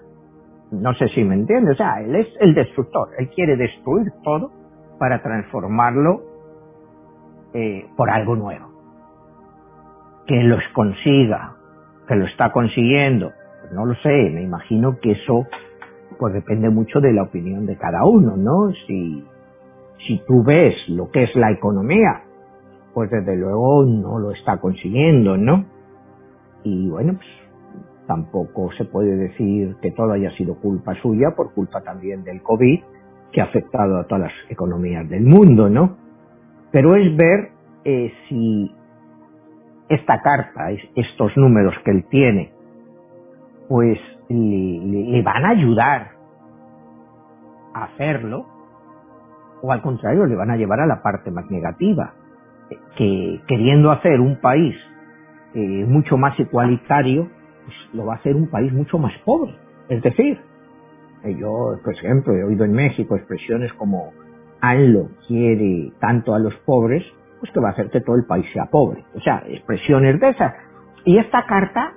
No sé si me entiende. O sea, él es el destructor. Él quiere destruir todo para transformarlo eh, por algo nuevo. Que los consiga, que lo está consiguiendo. No lo sé, me imagino que eso pues depende mucho de la opinión de cada uno, ¿no? Si, si tú ves lo que es la economía, pues desde luego no lo está consiguiendo, ¿no? y bueno, pues tampoco se puede decir que todo haya sido culpa suya, por culpa también del COVID, que ha afectado a todas las economías del mundo, ¿no? Pero es ver eh, si esta carta, estos números que él tiene, pues le, van a ayudar a hacerlo, o al contrario, le van a llevar a la parte más negativa, que queriendo hacer un país eh, mucho más igualitario, pues lo va a hacer un país mucho más pobre. Es decir, yo, por ejemplo, he oído en México expresiones como ANLO quiere tanto a los pobres, pues que va a hacer que todo el país sea pobre. O sea, expresiones de esas. Y esta carta,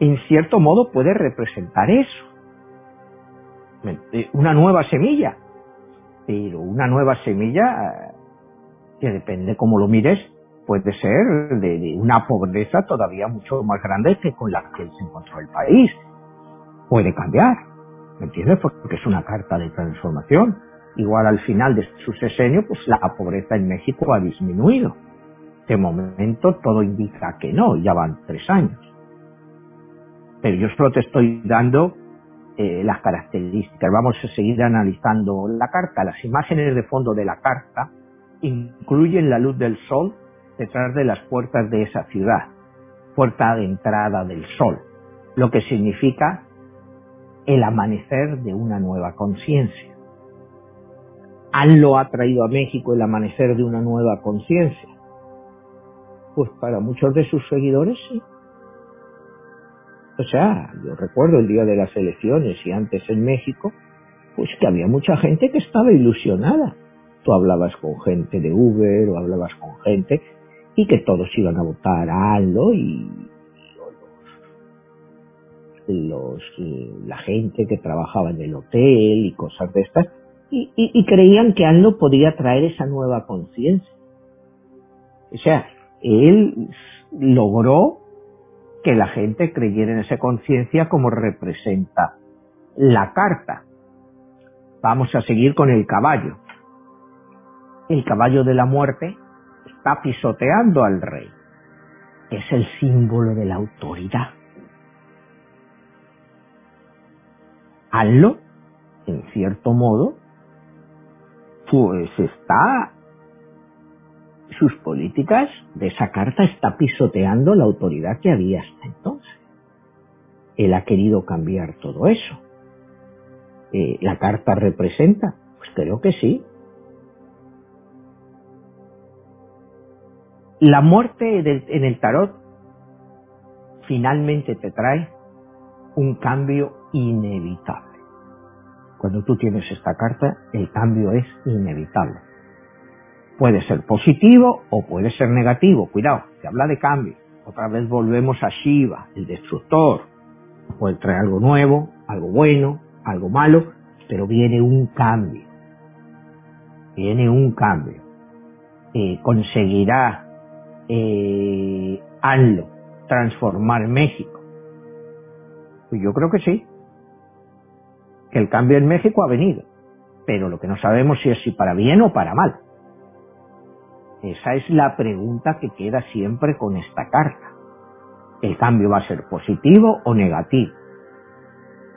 en cierto modo, puede representar eso. Eh, una nueva semilla. Pero una nueva semilla que depende cómo lo mires, puede ser de, una pobreza todavía mucho más grande que con la que se encontró el país. Puede cambiar, ¿me entiendes? Porque es una carta de transformación. Igual al final de su sesenio, pues la pobreza en México ha disminuido. De momento todo indica que no, ya van tres años. Pero yo solo te estoy dando eh, las características. Vamos a seguir analizando la carta. Las imágenes de fondo de la carta incluyen la luz del sol detrás de las puertas de esa ciudad, puerta de entrada del sol, lo que significa el amanecer de una nueva conciencia. ¿Han lo ha traído a México el amanecer de una nueva conciencia? Pues para muchos de sus seguidores sí. O sea, yo recuerdo el día de las elecciones y antes en México, pues que había mucha gente que estaba ilusionada. Tú hablabas con gente de Uber o hablabas con gente y que todos iban a votar a y, los, la gente que trabajaba en el hotel y cosas de estas y, creían que Aldo podía traer esa nueva conciencia. O sea, él logró que la gente creyera en esa conciencia como representa la carta. Vamos a seguir con el caballo. El caballo de la muerte está pisoteando al rey. Es el símbolo de la autoridad. Hazlo, en cierto modo, pues está sus políticas de esa carta está pisoteando la autoridad que había hasta entonces. Él ha querido cambiar todo eso. Eh, ¿La carta representa? Pues creo que sí. La muerte en el tarot finalmente te trae un cambio inevitable. Cuando tú tienes esta carta, el cambio es inevitable. Puede ser positivo o puede ser negativo. Cuidado, se habla de cambio. Otra vez volvemos a Shiva, el destructor. Puede traer algo nuevo, algo bueno, algo malo, pero viene un cambio. Viene un cambio. Eh, conseguirá eh, transformar México. Pues yo creo que sí. Que el cambio en México ha venido. Pero lo que no sabemos es si para bien o para mal. Esa es la pregunta que queda siempre con esta carta. ¿El cambio va a ser positivo o negativo?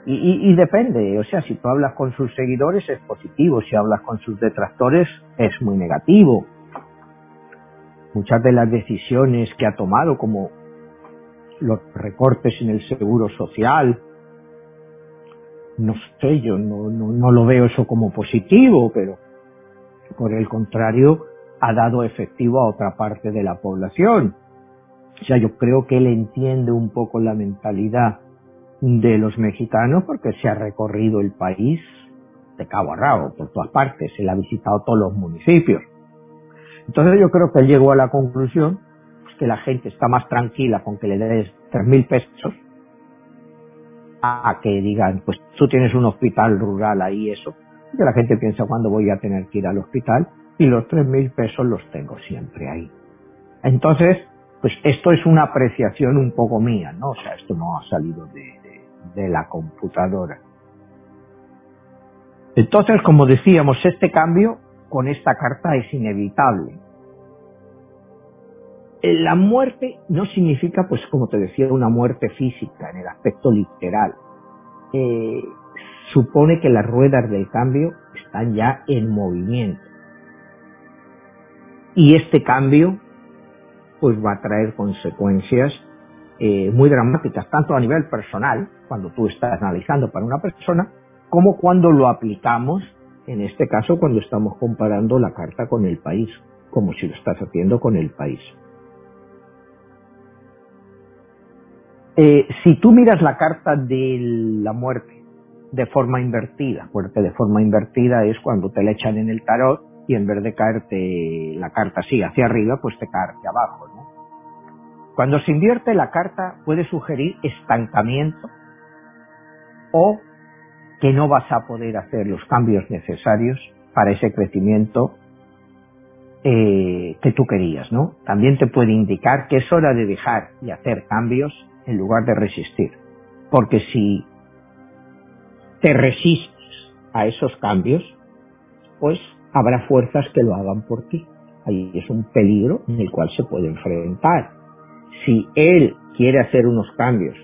Y, depende, o sea, si tú hablas con sus seguidores es positivo, si hablas con sus detractores es muy negativo. Muchas de las decisiones que ha tomado, como los recortes en el seguro social, no sé, yo no, no lo veo eso como positivo, pero por el contrario, ha dado efectivo a otra parte de la población. O sea, yo creo que él entiende un poco la mentalidad de los mexicanos porque se ha recorrido el país de cabo a rabo, por todas partes, él ha visitado todos los municipios. Entonces yo creo que él llegó a la conclusión que la gente está más tranquila con que le des tres mil pesos a que digan, pues tú tienes un hospital rural ahí, eso. Que la gente piensa cuándo voy a tener que ir al hospital y los tres mil pesos los tengo siempre ahí. Entonces, pues esto es una apreciación un poco mía, ¿no? O sea, esto no ha salido de, de la computadora. Entonces, como decíamos, este cambio con esta carta es inevitable. La muerte no significa, pues como te decía, una muerte física en el aspecto literal. Eh, supone que las ruedas del cambio están ya en movimiento. Y este cambio pues va a traer consecuencias eh, muy dramáticas, tanto a nivel personal, cuando tú estás analizando para una persona, como cuando lo aplicamos, en este caso cuando estamos comparando la carta con el país, como si lo estás haciendo con el país. Eh, si tú miras la carta de la muerte de forma invertida, porque de forma invertida es cuando te la echan en el tarot y en vez de caerte la carta así hacia arriba, pues te cae hacia abajo. ¿no? Cuando se invierte la carta puede sugerir estancamiento o que no vas a poder hacer los cambios necesarios para ese crecimiento eh, que tú querías, ¿no? También te puede indicar que es hora de dejar y hacer cambios en lugar de resistir. Porque si te resistes a esos cambios, pues habrá fuerzas que lo hagan por ti. Ahí es un peligro en el cual se puede enfrentar. Si él quiere hacer unos cambios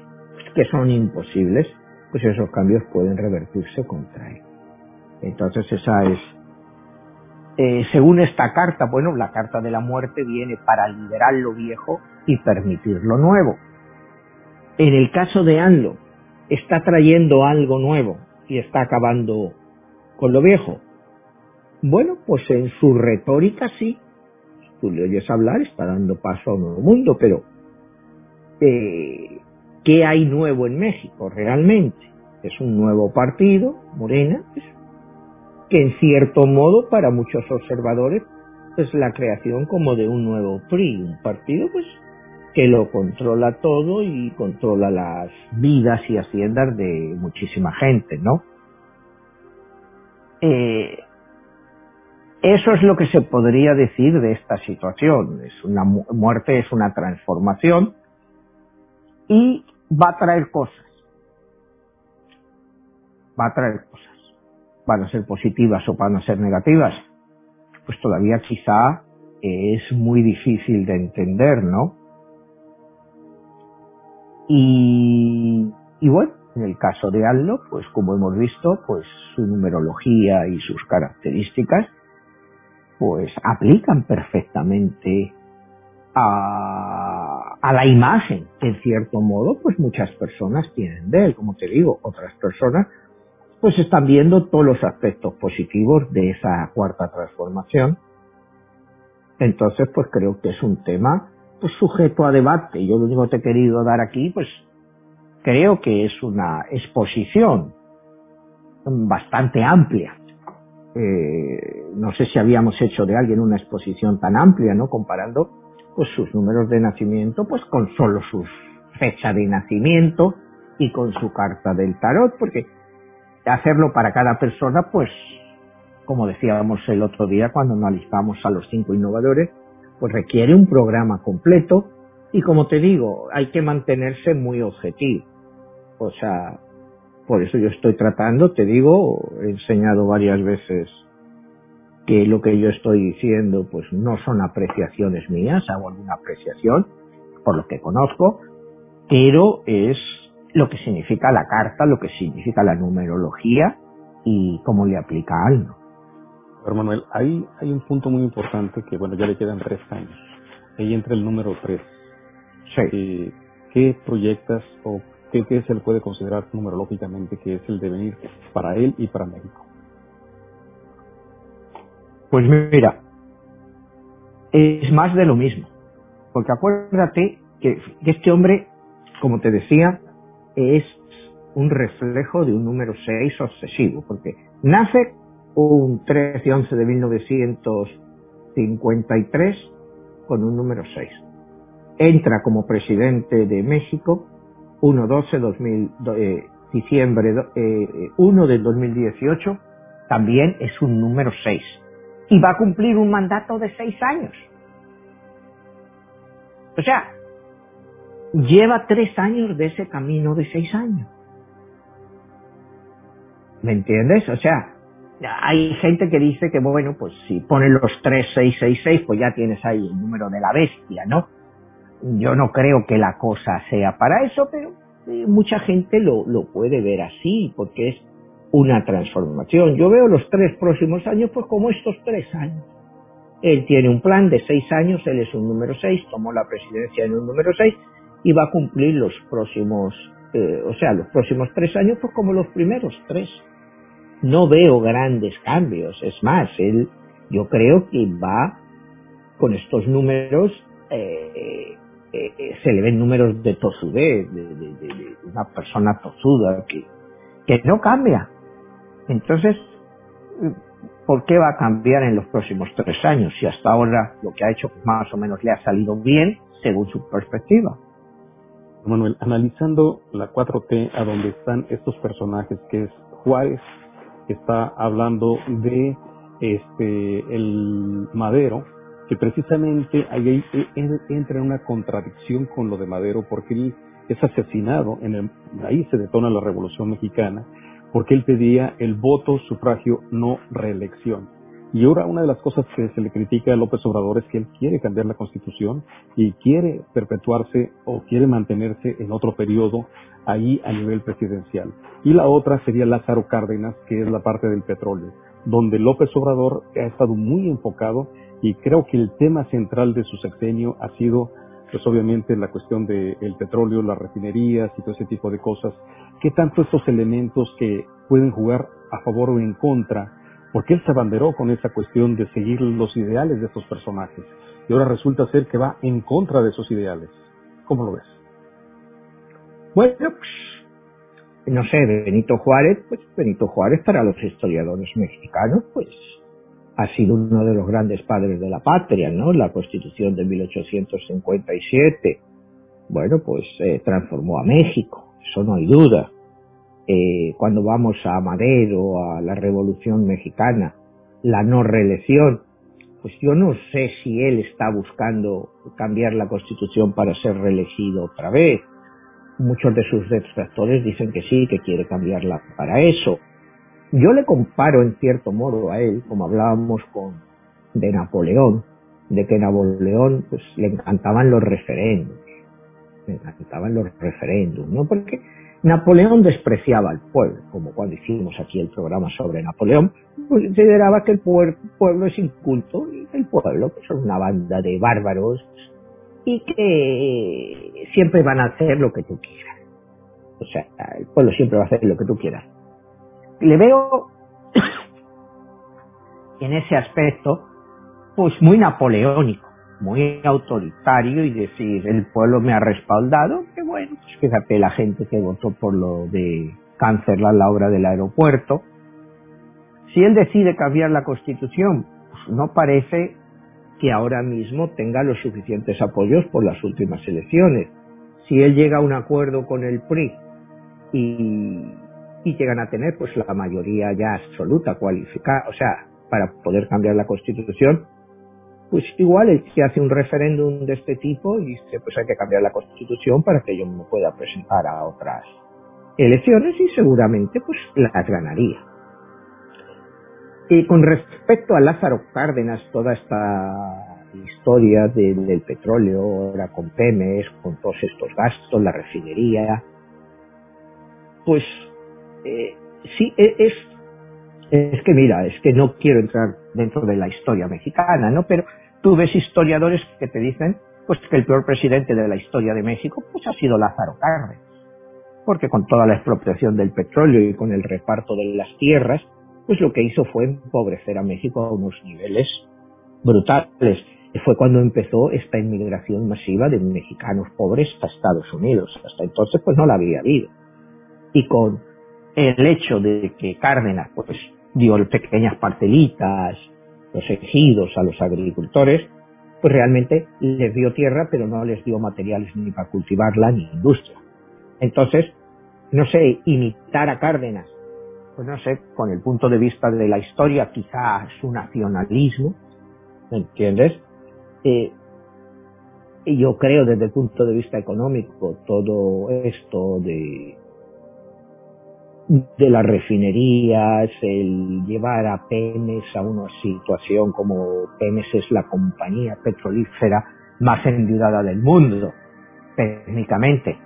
que son imposibles, pues esos cambios pueden revertirse contra él. Entonces esa es, eh, según esta carta, bueno, la carta de la muerte viene para liberar lo viejo y permitir lo nuevo. En el caso de Anlo, está trayendo algo nuevo y está acabando con lo viejo. Bueno, pues en su retórica sí. Tú le oyes hablar, está dando paso a un nuevo mundo, pero eh, ¿qué hay nuevo en México realmente? Es un nuevo partido, Morena, pues, que en cierto modo para muchos observadores es la creación como de un nuevo PRI, un partido pues que lo controla todo y controla las vidas y haciendas de muchísima gente, ¿no? Eh, eso es lo que se podría decir de esta situación. Es una muerte, es una transformación y va a traer cosas. Va a traer cosas. Van a ser positivas o van a ser negativas. Pues todavía quizá es muy difícil de entender, ¿no? Y, bueno, en el caso de Allo, pues como hemos visto, pues su numerología y sus características pues aplican perfectamente a, a, la imagen que en cierto modo pues muchas personas tienen de él, como te digo, otras personas pues están viendo todos los aspectos positivos de esa cuarta transformación. Entonces pues creo que es un tema pues sujeto a debate. Yo lo único que te he querido dar aquí pues creo que es una exposición bastante amplia. Eh, no sé si habíamos hecho de alguien una exposición tan amplia, ¿no? Comparando pues sus números de nacimiento, pues con solo su fecha de nacimiento y con su carta del tarot, porque hacerlo para cada persona, pues, como decíamos el otro día cuando analizamos a los cinco innovadores, pues requiere un programa completo y como te digo, hay que mantenerse muy objetivo. O sea, por eso yo estoy tratando, te digo, he enseñado varias veces que lo que yo estoy diciendo pues no son apreciaciones mías, hago alguna apreciación por lo que conozco, pero es lo que significa la carta, lo que significa la numerología y cómo le aplica a algo. Pero Manuel, hay, hay un punto muy importante que, bueno, ya le quedan tres años. Ahí entra el número tres. Sí. Eh, ¿Qué proyectas o ¿Qué, se le puede considerar numerológicamente que es el devenir para él y para México? Pues mira, es más de lo mismo. Porque acuérdate que, este hombre, como te decía, es un reflejo de un número 6 obsesivo, porque nace un 13 11 de 1953 con un número 6. Entra como presidente de México 1-12 2000, eh, diciembre eh, 1 del 2018 también es un número 6 y va a cumplir un mandato de 6 años. O sea, lleva 3 años de ese camino de 6 años. ¿Me entiendes? O sea, hay gente que dice que, bueno, pues si ponen los 3, 6, 6, 6, pues ya tienes ahí el número de la bestia, ¿no? Yo no creo que la cosa sea para eso, pero eh, mucha gente lo, lo puede ver así, porque es una transformación. Yo veo los tres próximos años pues como estos tres años. Él tiene un plan de seis años, él es un número seis, tomó la presidencia en un número seis y va a cumplir los próximos, eh, o sea, los próximos tres años pues como los primeros tres. No veo grandes cambios, es más, él, yo creo que va con estos números eh, eh, se le ven números de tosudez, de, una persona tosuda que, que no cambia. Entonces, ¿por qué va a cambiar en los próximos tres años si hasta ahora lo que ha hecho más o menos le ha salido bien según su perspectiva? Manuel, analizando la 4T a donde están estos personajes, que es Juárez, está hablando de este el Madero, que precisamente ahí entra en una contradicción con lo de Madero porque él es asesinado, en el, ahí se detona la Revolución Mexicana, porque él pedía el voto, sufragio, no reelección. Y ahora una de las cosas que se le critica a López Obrador es que él quiere cambiar la constitución y quiere perpetuarse o quiere mantenerse en otro periodo ahí a nivel presidencial. Y la otra sería Lázaro Cárdenas, que es la parte del petróleo, donde López Obrador ha estado muy enfocado y creo que el tema central de su sexenio ha sido, pues obviamente, la cuestión del petróleo, las refinerías y todo ese tipo de cosas. ¿Qué tanto estos elementos que pueden jugar a favor o en contra? Porque él se abanderó con esa cuestión de seguir los ideales de estos personajes. Y ahora resulta ser que va en contra de esos ideales. ¿Cómo lo ves? Bueno, pues, no sé, Benito Juárez, pues Benito Juárez para los historiadores mexicanos, pues ha sido uno de los grandes padres de la patria, ¿no? La Constitución de 1857, bueno, pues eh, transformó a México, eso no hay duda. Eh, cuando vamos a Madero, a la Revolución Mexicana, la no reelección, pues yo no sé si él está buscando cambiar la Constitución para ser reelegido otra vez. Muchos de sus detractores dicen que sí, que quiere cambiarla para eso. Yo le comparo en cierto modo a él, como hablábamos con de Napoleón, de que Napoleón pues le encantaban los referendos, le encantaban los referendos, ¿no? Porque Napoleón despreciaba al pueblo, como cuando hicimos aquí el programa sobre Napoleón, consideraba que el pueblo es inculto y que el pueblo pues, son una banda de bárbaros y que siempre van a hacer lo que tú quieras. O sea, el pueblo siempre va a hacer lo que tú quieras. Le veo en ese aspecto pues muy napoleónico, muy autoritario y decir el pueblo me ha respaldado, bueno, pues fíjate la gente que votó por lo de cancelar la obra del aeropuerto. Si él decide cambiar la constitución, pues no parece que ahora mismo tenga los suficientes apoyos por las últimas elecciones. Si él llega a un acuerdo con el PRI y, y llegan a tener pues la mayoría ya absoluta cualificada, o sea, para poder cambiar la constitución, pues igual el hace un referéndum de este tipo y dice pues hay que cambiar la constitución para que yo me pueda presentar a otras elecciones y seguramente pues las ganaría. Y con respecto a Lázaro Cárdenas, toda esta historia del petróleo, ahora con Pemex, con todos estos gastos, la refinería, pues eh, sí, e, es, es que mira, es que no quiero entrar dentro de la historia mexicana, ¿no? Pero tú ves historiadores que te dicen pues que el peor presidente de la historia de México pues ha sido Lázaro Cárdenas porque con toda la expropiación del petróleo y con el reparto de las tierras, pues lo que hizo fue empobrecer a México a unos niveles brutales. Y fue cuando empezó esta inmigración masiva de mexicanos pobres a Estados Unidos. Hasta entonces pues no la había habido. Y con el hecho de que Cárdenas pues dio pequeñas partelitas, los ejidos a los agricultores, pues realmente les dio tierra pero no les dio materiales ni para cultivarla ni industria. Entonces, no sé, imitar a Cárdenas, pues no sé, con el punto de vista de la historia, quizás su nacionalismo, ¿me entiendes? Eh, yo creo desde el punto de vista económico todo esto de de las refinerías, el llevar a Pemex a una situación como Pemex es la compañía petrolífera más endeudada del mundo, técnicamente,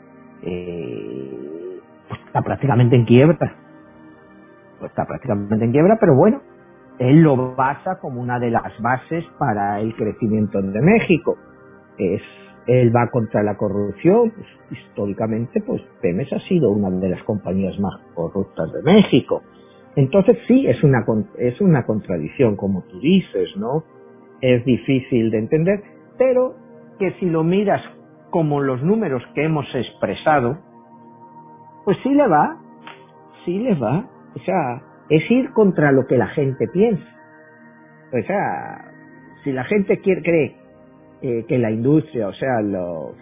eh, pues está prácticamente en quiebra. Pues está prácticamente en quiebra, pero bueno, él lo basa como una de las bases para el crecimiento de México. Es, él va contra la corrupción, pues, históricamente, pues Pemex ha sido una de las compañías más corruptas de México. Entonces sí, es una, es una contradicción, como tú dices, ¿no? Es difícil de entender, pero que si lo miras como los números que hemos expresado, pues sí le va, sí le va. O sea, es ir contra lo que la gente piensa. O sea, si la gente quiere, cree eh, que la industria, o sea, los,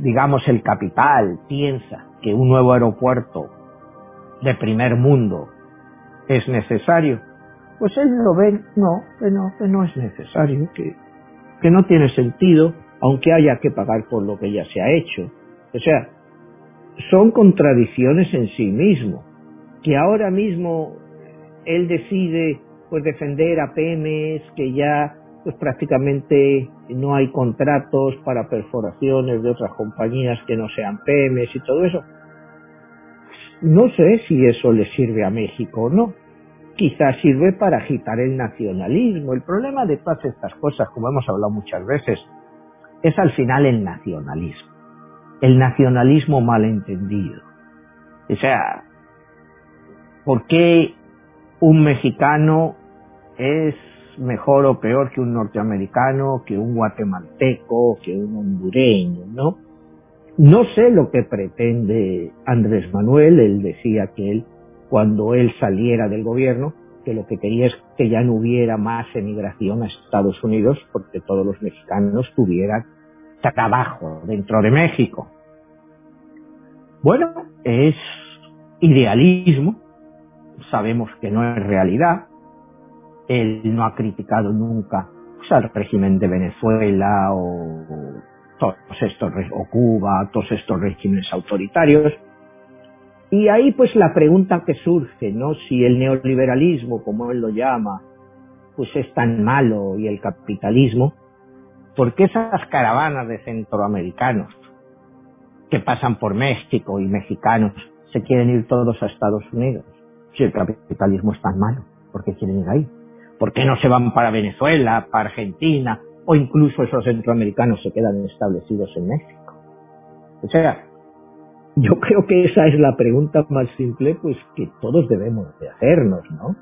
digamos, el capital piensa que un nuevo aeropuerto de primer mundo es necesario, pues él lo ve, no, que no, que no es necesario, que, que no tiene sentido, aunque haya que pagar por lo que ya se ha hecho. O sea, son contradicciones en sí mismo, que ahora mismo él decide pues defender a Pemex, que ya pues prácticamente no hay contratos para perforaciones de otras compañías que no sean Pemex y todo eso. No sé si eso le sirve a México o no. Quizás sirve para agitar el nacionalismo. El problema de todas estas cosas, como hemos hablado muchas veces, es al final el nacionalismo. El nacionalismo malentendido. O sea, ¿por qué un mexicano es mejor o peor que un norteamericano, que un guatemalteco, que un hondureño, ¿no? No sé lo que pretende Andrés Manuel, él decía que él, cuando él saliera del gobierno, que lo que quería es que ya no hubiera más emigración a Estados Unidos porque todos los mexicanos tuvieran trabajo dentro de México. Bueno, es idealismo, sabemos que no es realidad, él no ha criticado nunca pues, al régimen de Venezuela o todos estos o Cuba, todos estos regímenes autoritarios, y ahí pues la pregunta que surge, ¿no? Si el neoliberalismo, como él lo llama, pues es tan malo y el capitalismo, ¿por qué esas caravanas de centroamericanos que pasan por México y mexicanos se quieren ir todos a Estados Unidos si el capitalismo es tan malo? ¿Por qué quieren ir ahí? ¿Por qué no se van para Venezuela, para Argentina, o incluso esos centroamericanos se quedan establecidos en México? O sea, yo creo que esa es la pregunta más simple pues que todos debemos de hacernos, ¿no?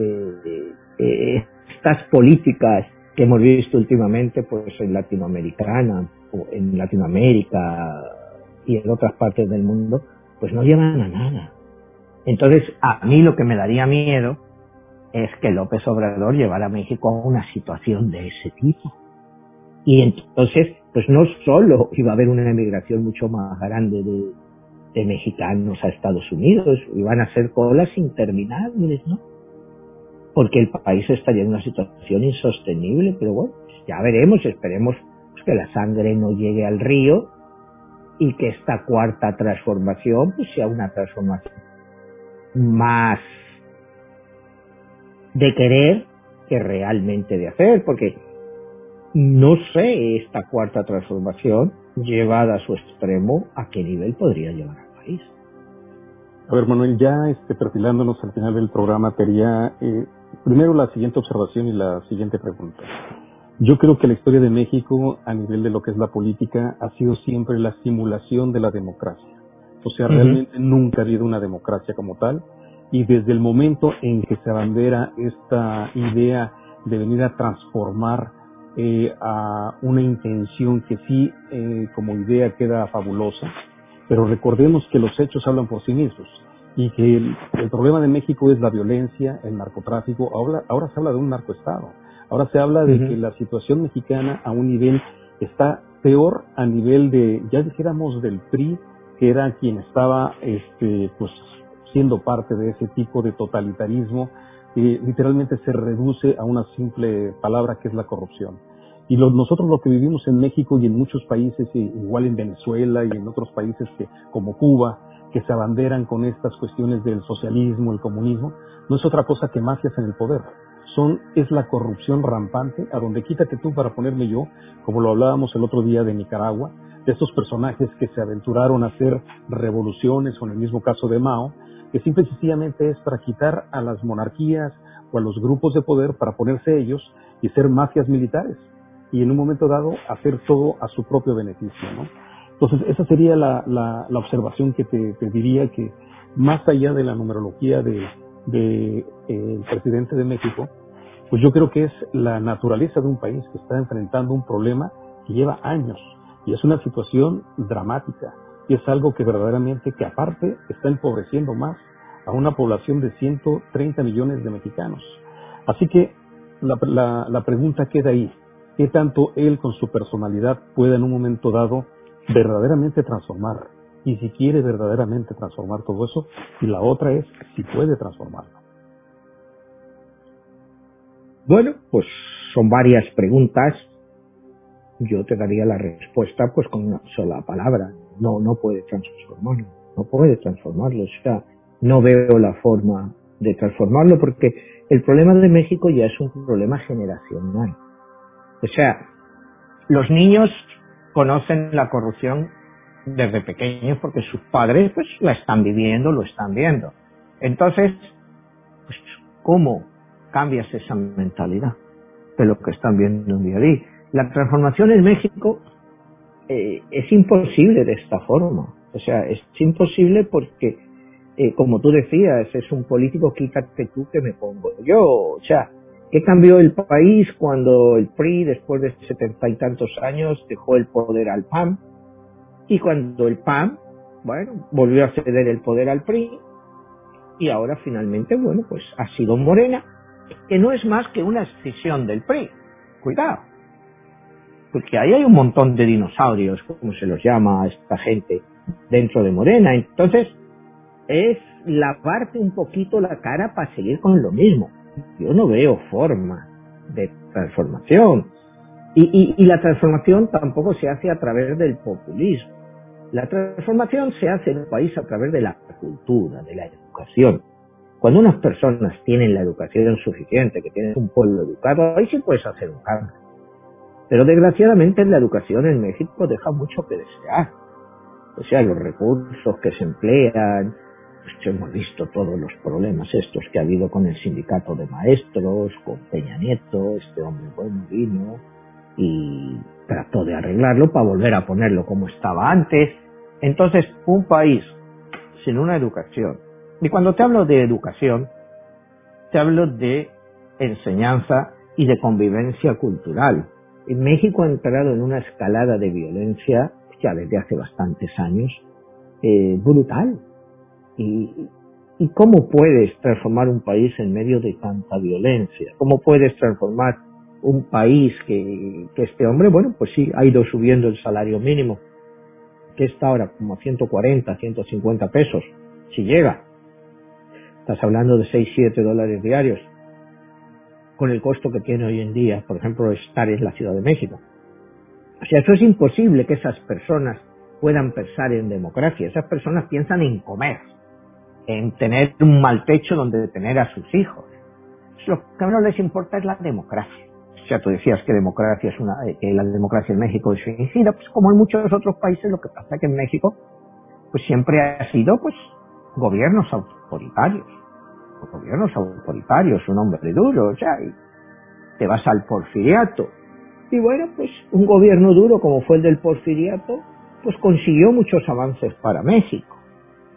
Eh, eh, estas políticas que hemos visto últimamente pues en Latinoamericana o en Latinoamérica y en otras partes del mundo pues no llevan a nada. Entonces, a mí lo que me daría miedo es que López Obrador llevara a México a una situación de ese tipo. Y entonces, pues no solo iba a haber una emigración mucho más grande de, de mexicanos a Estados Unidos, iban a ser colas interminables, ¿no? Porque el país estaría en una situación insostenible, pero bueno, ya veremos, esperemos que la sangre no llegue al río y que esta cuarta transformación pues sea una transformación más de querer que realmente de hacer, porque no sé esta cuarta transformación llevada a su extremo a qué nivel podría llevar al país. A ver, Manuel, ya este, perfilándonos al final del programa, quería eh, primero la siguiente observación y la siguiente pregunta. Yo creo que la historia de México a nivel de lo que es la política ha sido siempre la simulación de la democracia. O sea, realmente nunca ha habido una democracia como tal y desde el momento en que se abandera esta idea de venir a transformar eh, a una intención que sí eh, como idea queda fabulosa, pero recordemos que los hechos hablan por sí mismos y que el, problema de México es la violencia, el narcotráfico, ahora, ahora se habla de un narcoestado. Ahora se habla de que la situación mexicana a un nivel está peor a nivel de, ya dijéramos, del PRI, que era quien estaba, este, pues, siendo parte de ese tipo de totalitarismo, que literalmente se reduce a una simple palabra que es la corrupción. Y nosotros lo que vivimos en México y en muchos países, igual en Venezuela y en otros países que, como Cuba, que se abanderan con estas cuestiones del socialismo, el comunismo, no es otra cosa que mafias en el poder son, es la corrupción rampante, a donde quítate tú para ponerme yo, como lo hablábamos el otro día de Nicaragua, de estos personajes que se aventuraron a hacer revoluciones, o en el mismo caso de Mao, que simple y sencillamente es para quitar a las monarquías o a los grupos de poder para ponerse ellos y ser mafias militares y en un momento dado hacer todo a su propio beneficio, ¿no? Entonces, esa sería la, la, la observación que te, diría que más allá de la numerología de, del de, presidente de México, pues yo creo que es la naturaleza de un país que está enfrentando un problema que lleva años y es una situación dramática y es algo que verdaderamente que aparte está empobreciendo más a una población de 130 millones de mexicanos. Así que la, la, la pregunta queda ahí, ¿qué tanto él con su personalidad puede en un momento dado verdaderamente transformar y si quiere verdaderamente transformar todo eso, y la otra es si puede transformarlo. Bueno, pues son varias preguntas. Yo te daría la respuesta pues con una sola palabra. No, no puede transformarlo. No puede transformarlo. O sea, no veo la forma de transformarlo porque el problema de México ya es un problema generacional. O sea, los niños conocen la corrupción desde pequeños porque sus padres pues la están viviendo, lo están viendo. Entonces, pues, ¿cómo cambias esa mentalidad de lo que están viendo un día a día? La transformación en México eh, es imposible de esta forma. O sea, es imposible porque, eh, como tú decías, es un político quítate tú que me pongo yo. O sea, ¿qué cambió el país cuando el PRI, después de setenta y tantos años, dejó el poder al PAN? Y cuando el PAN, bueno, volvió a ceder el poder al PRI, y ahora finalmente, bueno, pues ha sido Morena, que no es más que una escisión del PRI. Cuidado. Porque ahí hay un montón de dinosaurios, como se los llama a esta gente, dentro de Morena. Entonces, es lavarte un poquito la cara para seguir con lo mismo. Yo no veo forma de transformación. Y, y, y, la transformación tampoco se hace a través del populismo. La transformación se hace en un país a través de la cultura, de la educación. Cuando unas personas tienen la educación suficiente, que tienen un pueblo educado, ahí sí puedes hacer un cambio. Pero desgraciadamente la educación en México deja mucho que desear. O sea, los recursos que se emplean pues hemos visto todos los problemas estos que ha habido con el sindicato de maestros, con Peña Nieto, este hombre bueno vino y trató de arreglarlo para volver a ponerlo como estaba antes. Entonces, un país sin una educación, y cuando te hablo de educación, te hablo de enseñanza y de convivencia cultural. México ha entrado en una escalada de violencia ya desde hace bastantes años, eh, brutal. Y, ¿Y cómo puedes transformar un país en medio de tanta violencia? ¿Cómo puedes transformar un país que, que este hombre, bueno, pues sí, ha ido subiendo el salario mínimo, que está ahora como a 140, 150 pesos, si llega. Estás hablando de 6, 7 dólares diarios, con el costo que tiene hoy en día, por ejemplo, estar en la Ciudad de México. O sea, eso es imposible que esas personas puedan pensar en democracia. Esas personas piensan en comer, en tener un mal techo donde tener a sus hijos. Lo que no les importa es la democracia. O sea, tú decías que democracia es una, que la democracia en México es suicida, pues como en muchos otros países, lo que pasa es que en México, pues siempre ha sido, pues, gobiernos autoritarios. Gobiernos autoritarios, un hombre duro, sea, y te vas al porfiriato, y bueno, pues un gobierno duro como fue el del porfiriato, pues consiguió muchos avances para México.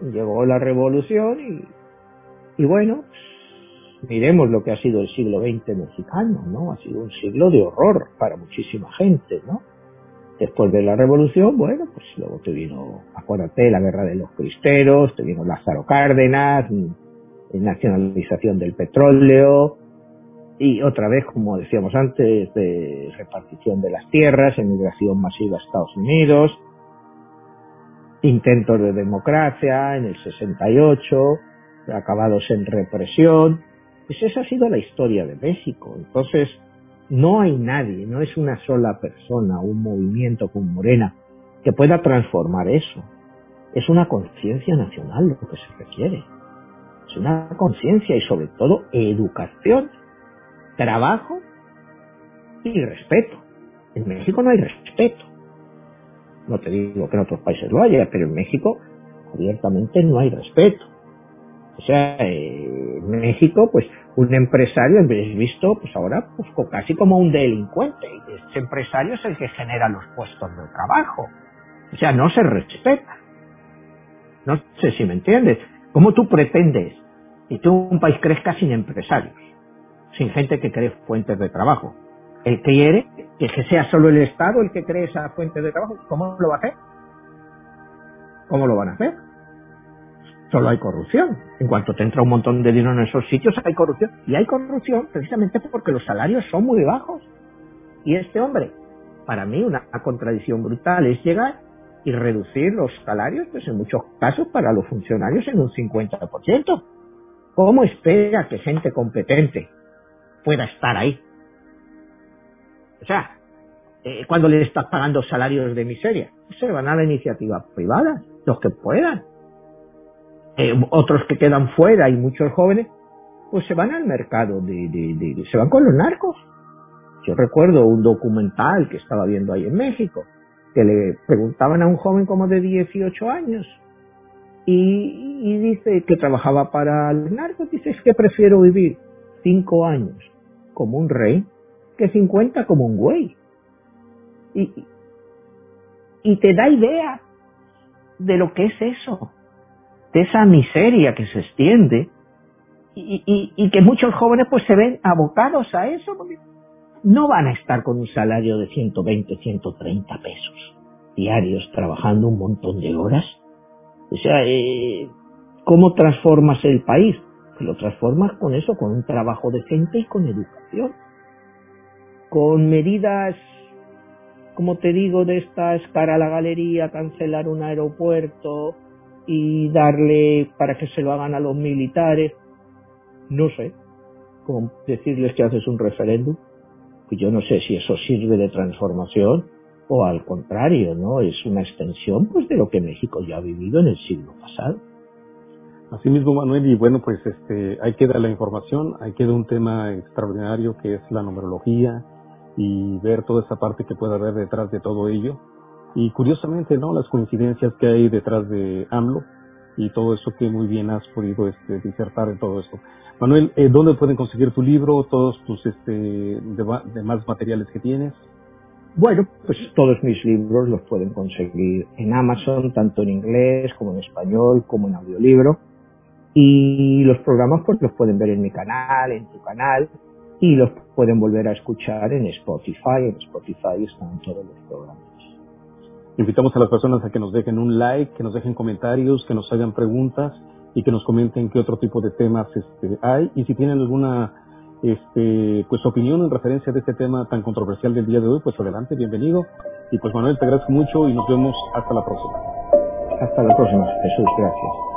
Llegó la revolución y, y bueno, pues, miremos lo que ha sido el siglo XX mexicano, ¿no? Ha sido un siglo de horror para muchísima gente, ¿no? Después de la revolución, bueno, pues luego te vino, acuérdate, la guerra de los cristeros, te vino Lázaro Cárdenas, nacionalización del petróleo, y otra vez, como decíamos antes, de repartición de las tierras, emigración masiva a Estados Unidos, intentos de democracia en el 68, acabados en represión. Pues esa ha sido la historia de México. Entonces, no hay nadie, no es una sola persona, un movimiento con Morena, que pueda transformar eso. Es una conciencia nacional lo que se requiere. Una conciencia y sobre todo educación trabajo y respeto. En México no hay respeto. No te digo que en otros países lo haya, pero en México abiertamente no hay respeto. O sea, en México, pues, un empresario es visto, pues ahora, pues casi como un delincuente. Ese empresario es el que genera los puestos de trabajo. O sea, no se respeta. No sé si me entiendes. ¿Cómo tú pretendes que tú un país crezca sin empresarios? sin gente que cree fuentes de trabajo. Él quiere que sea solo el Estado el que cree esas fuentes de trabajo. ¿Cómo lo va a hacer? ¿Cómo lo van a hacer? Solo hay corrupción. En cuanto te entra un montón de dinero en esos sitios, hay corrupción. Y hay corrupción precisamente porque los salarios son muy bajos. Y este hombre, para mí, una contradicción brutal es llegar y reducir los salarios, pues en muchos casos para los funcionarios en un 50%. ¿Cómo espera que gente competente, pueda estar ahí. O sea, eh, cuando le estás pagando salarios de miseria, se van a la iniciativa privada, los que puedan. Eh, otros que quedan fuera y muchos jóvenes, pues se van al mercado, de, se van con los narcos. Yo recuerdo un documental que estaba viendo ahí en México, que le preguntaban a un joven como de 18 años, y, dice que trabajaba para los narcos, dice, que prefiero vivir cinco años como un rey que 50 como un güey. Y, y te da idea de lo que es eso, de esa miseria que se extiende y, y, y, que muchos jóvenes pues se ven abocados a eso porque no van a estar con un salario de 120, 130 pesos diarios trabajando un montón de horas. O sea, eh, ¿cómo transformas el país? lo transformas con eso, con un trabajo decente y con educación. Con medidas, como te digo, de estas para la galería, cancelar un aeropuerto y darle para que se lo hagan a los militares. No sé, como decirles que haces un referéndum. Pues yo no sé si eso sirve de transformación o al contrario, ¿no? Es una extensión pues de lo que México ya ha vivido en el siglo pasado. Así mismo, Manuel, y bueno, pues este, ahí queda la información, ahí queda un tema extraordinario que es la numerología y ver toda esa parte que puede haber detrás de todo ello. Y curiosamente, ¿no? Las coincidencias que hay detrás de AMLO y todo eso que muy bien has podido este, disertar en todo esto. Manuel, eh, ¿dónde pueden conseguir tu libro, todos tus este, demás materiales que tienes? Bueno, pues todos mis libros los pueden conseguir en Amazon, tanto en inglés como en español, como en audiolibro. Y los programas pues los pueden ver en mi canal, en tu canal, y los pueden volver a escuchar en Spotify. En Spotify están todos los programas. Invitamos a las personas a que nos dejen un like, que nos dejen comentarios, que nos hagan preguntas y que nos comenten qué otro tipo de temas este, hay y si tienen alguna este, pues opinión en referencia de este tema tan controversial del día de hoy, pues adelante, bienvenido. Y pues Manuel, te agradezco mucho y nos vemos hasta la próxima. Hasta la próxima, Jesús, gracias.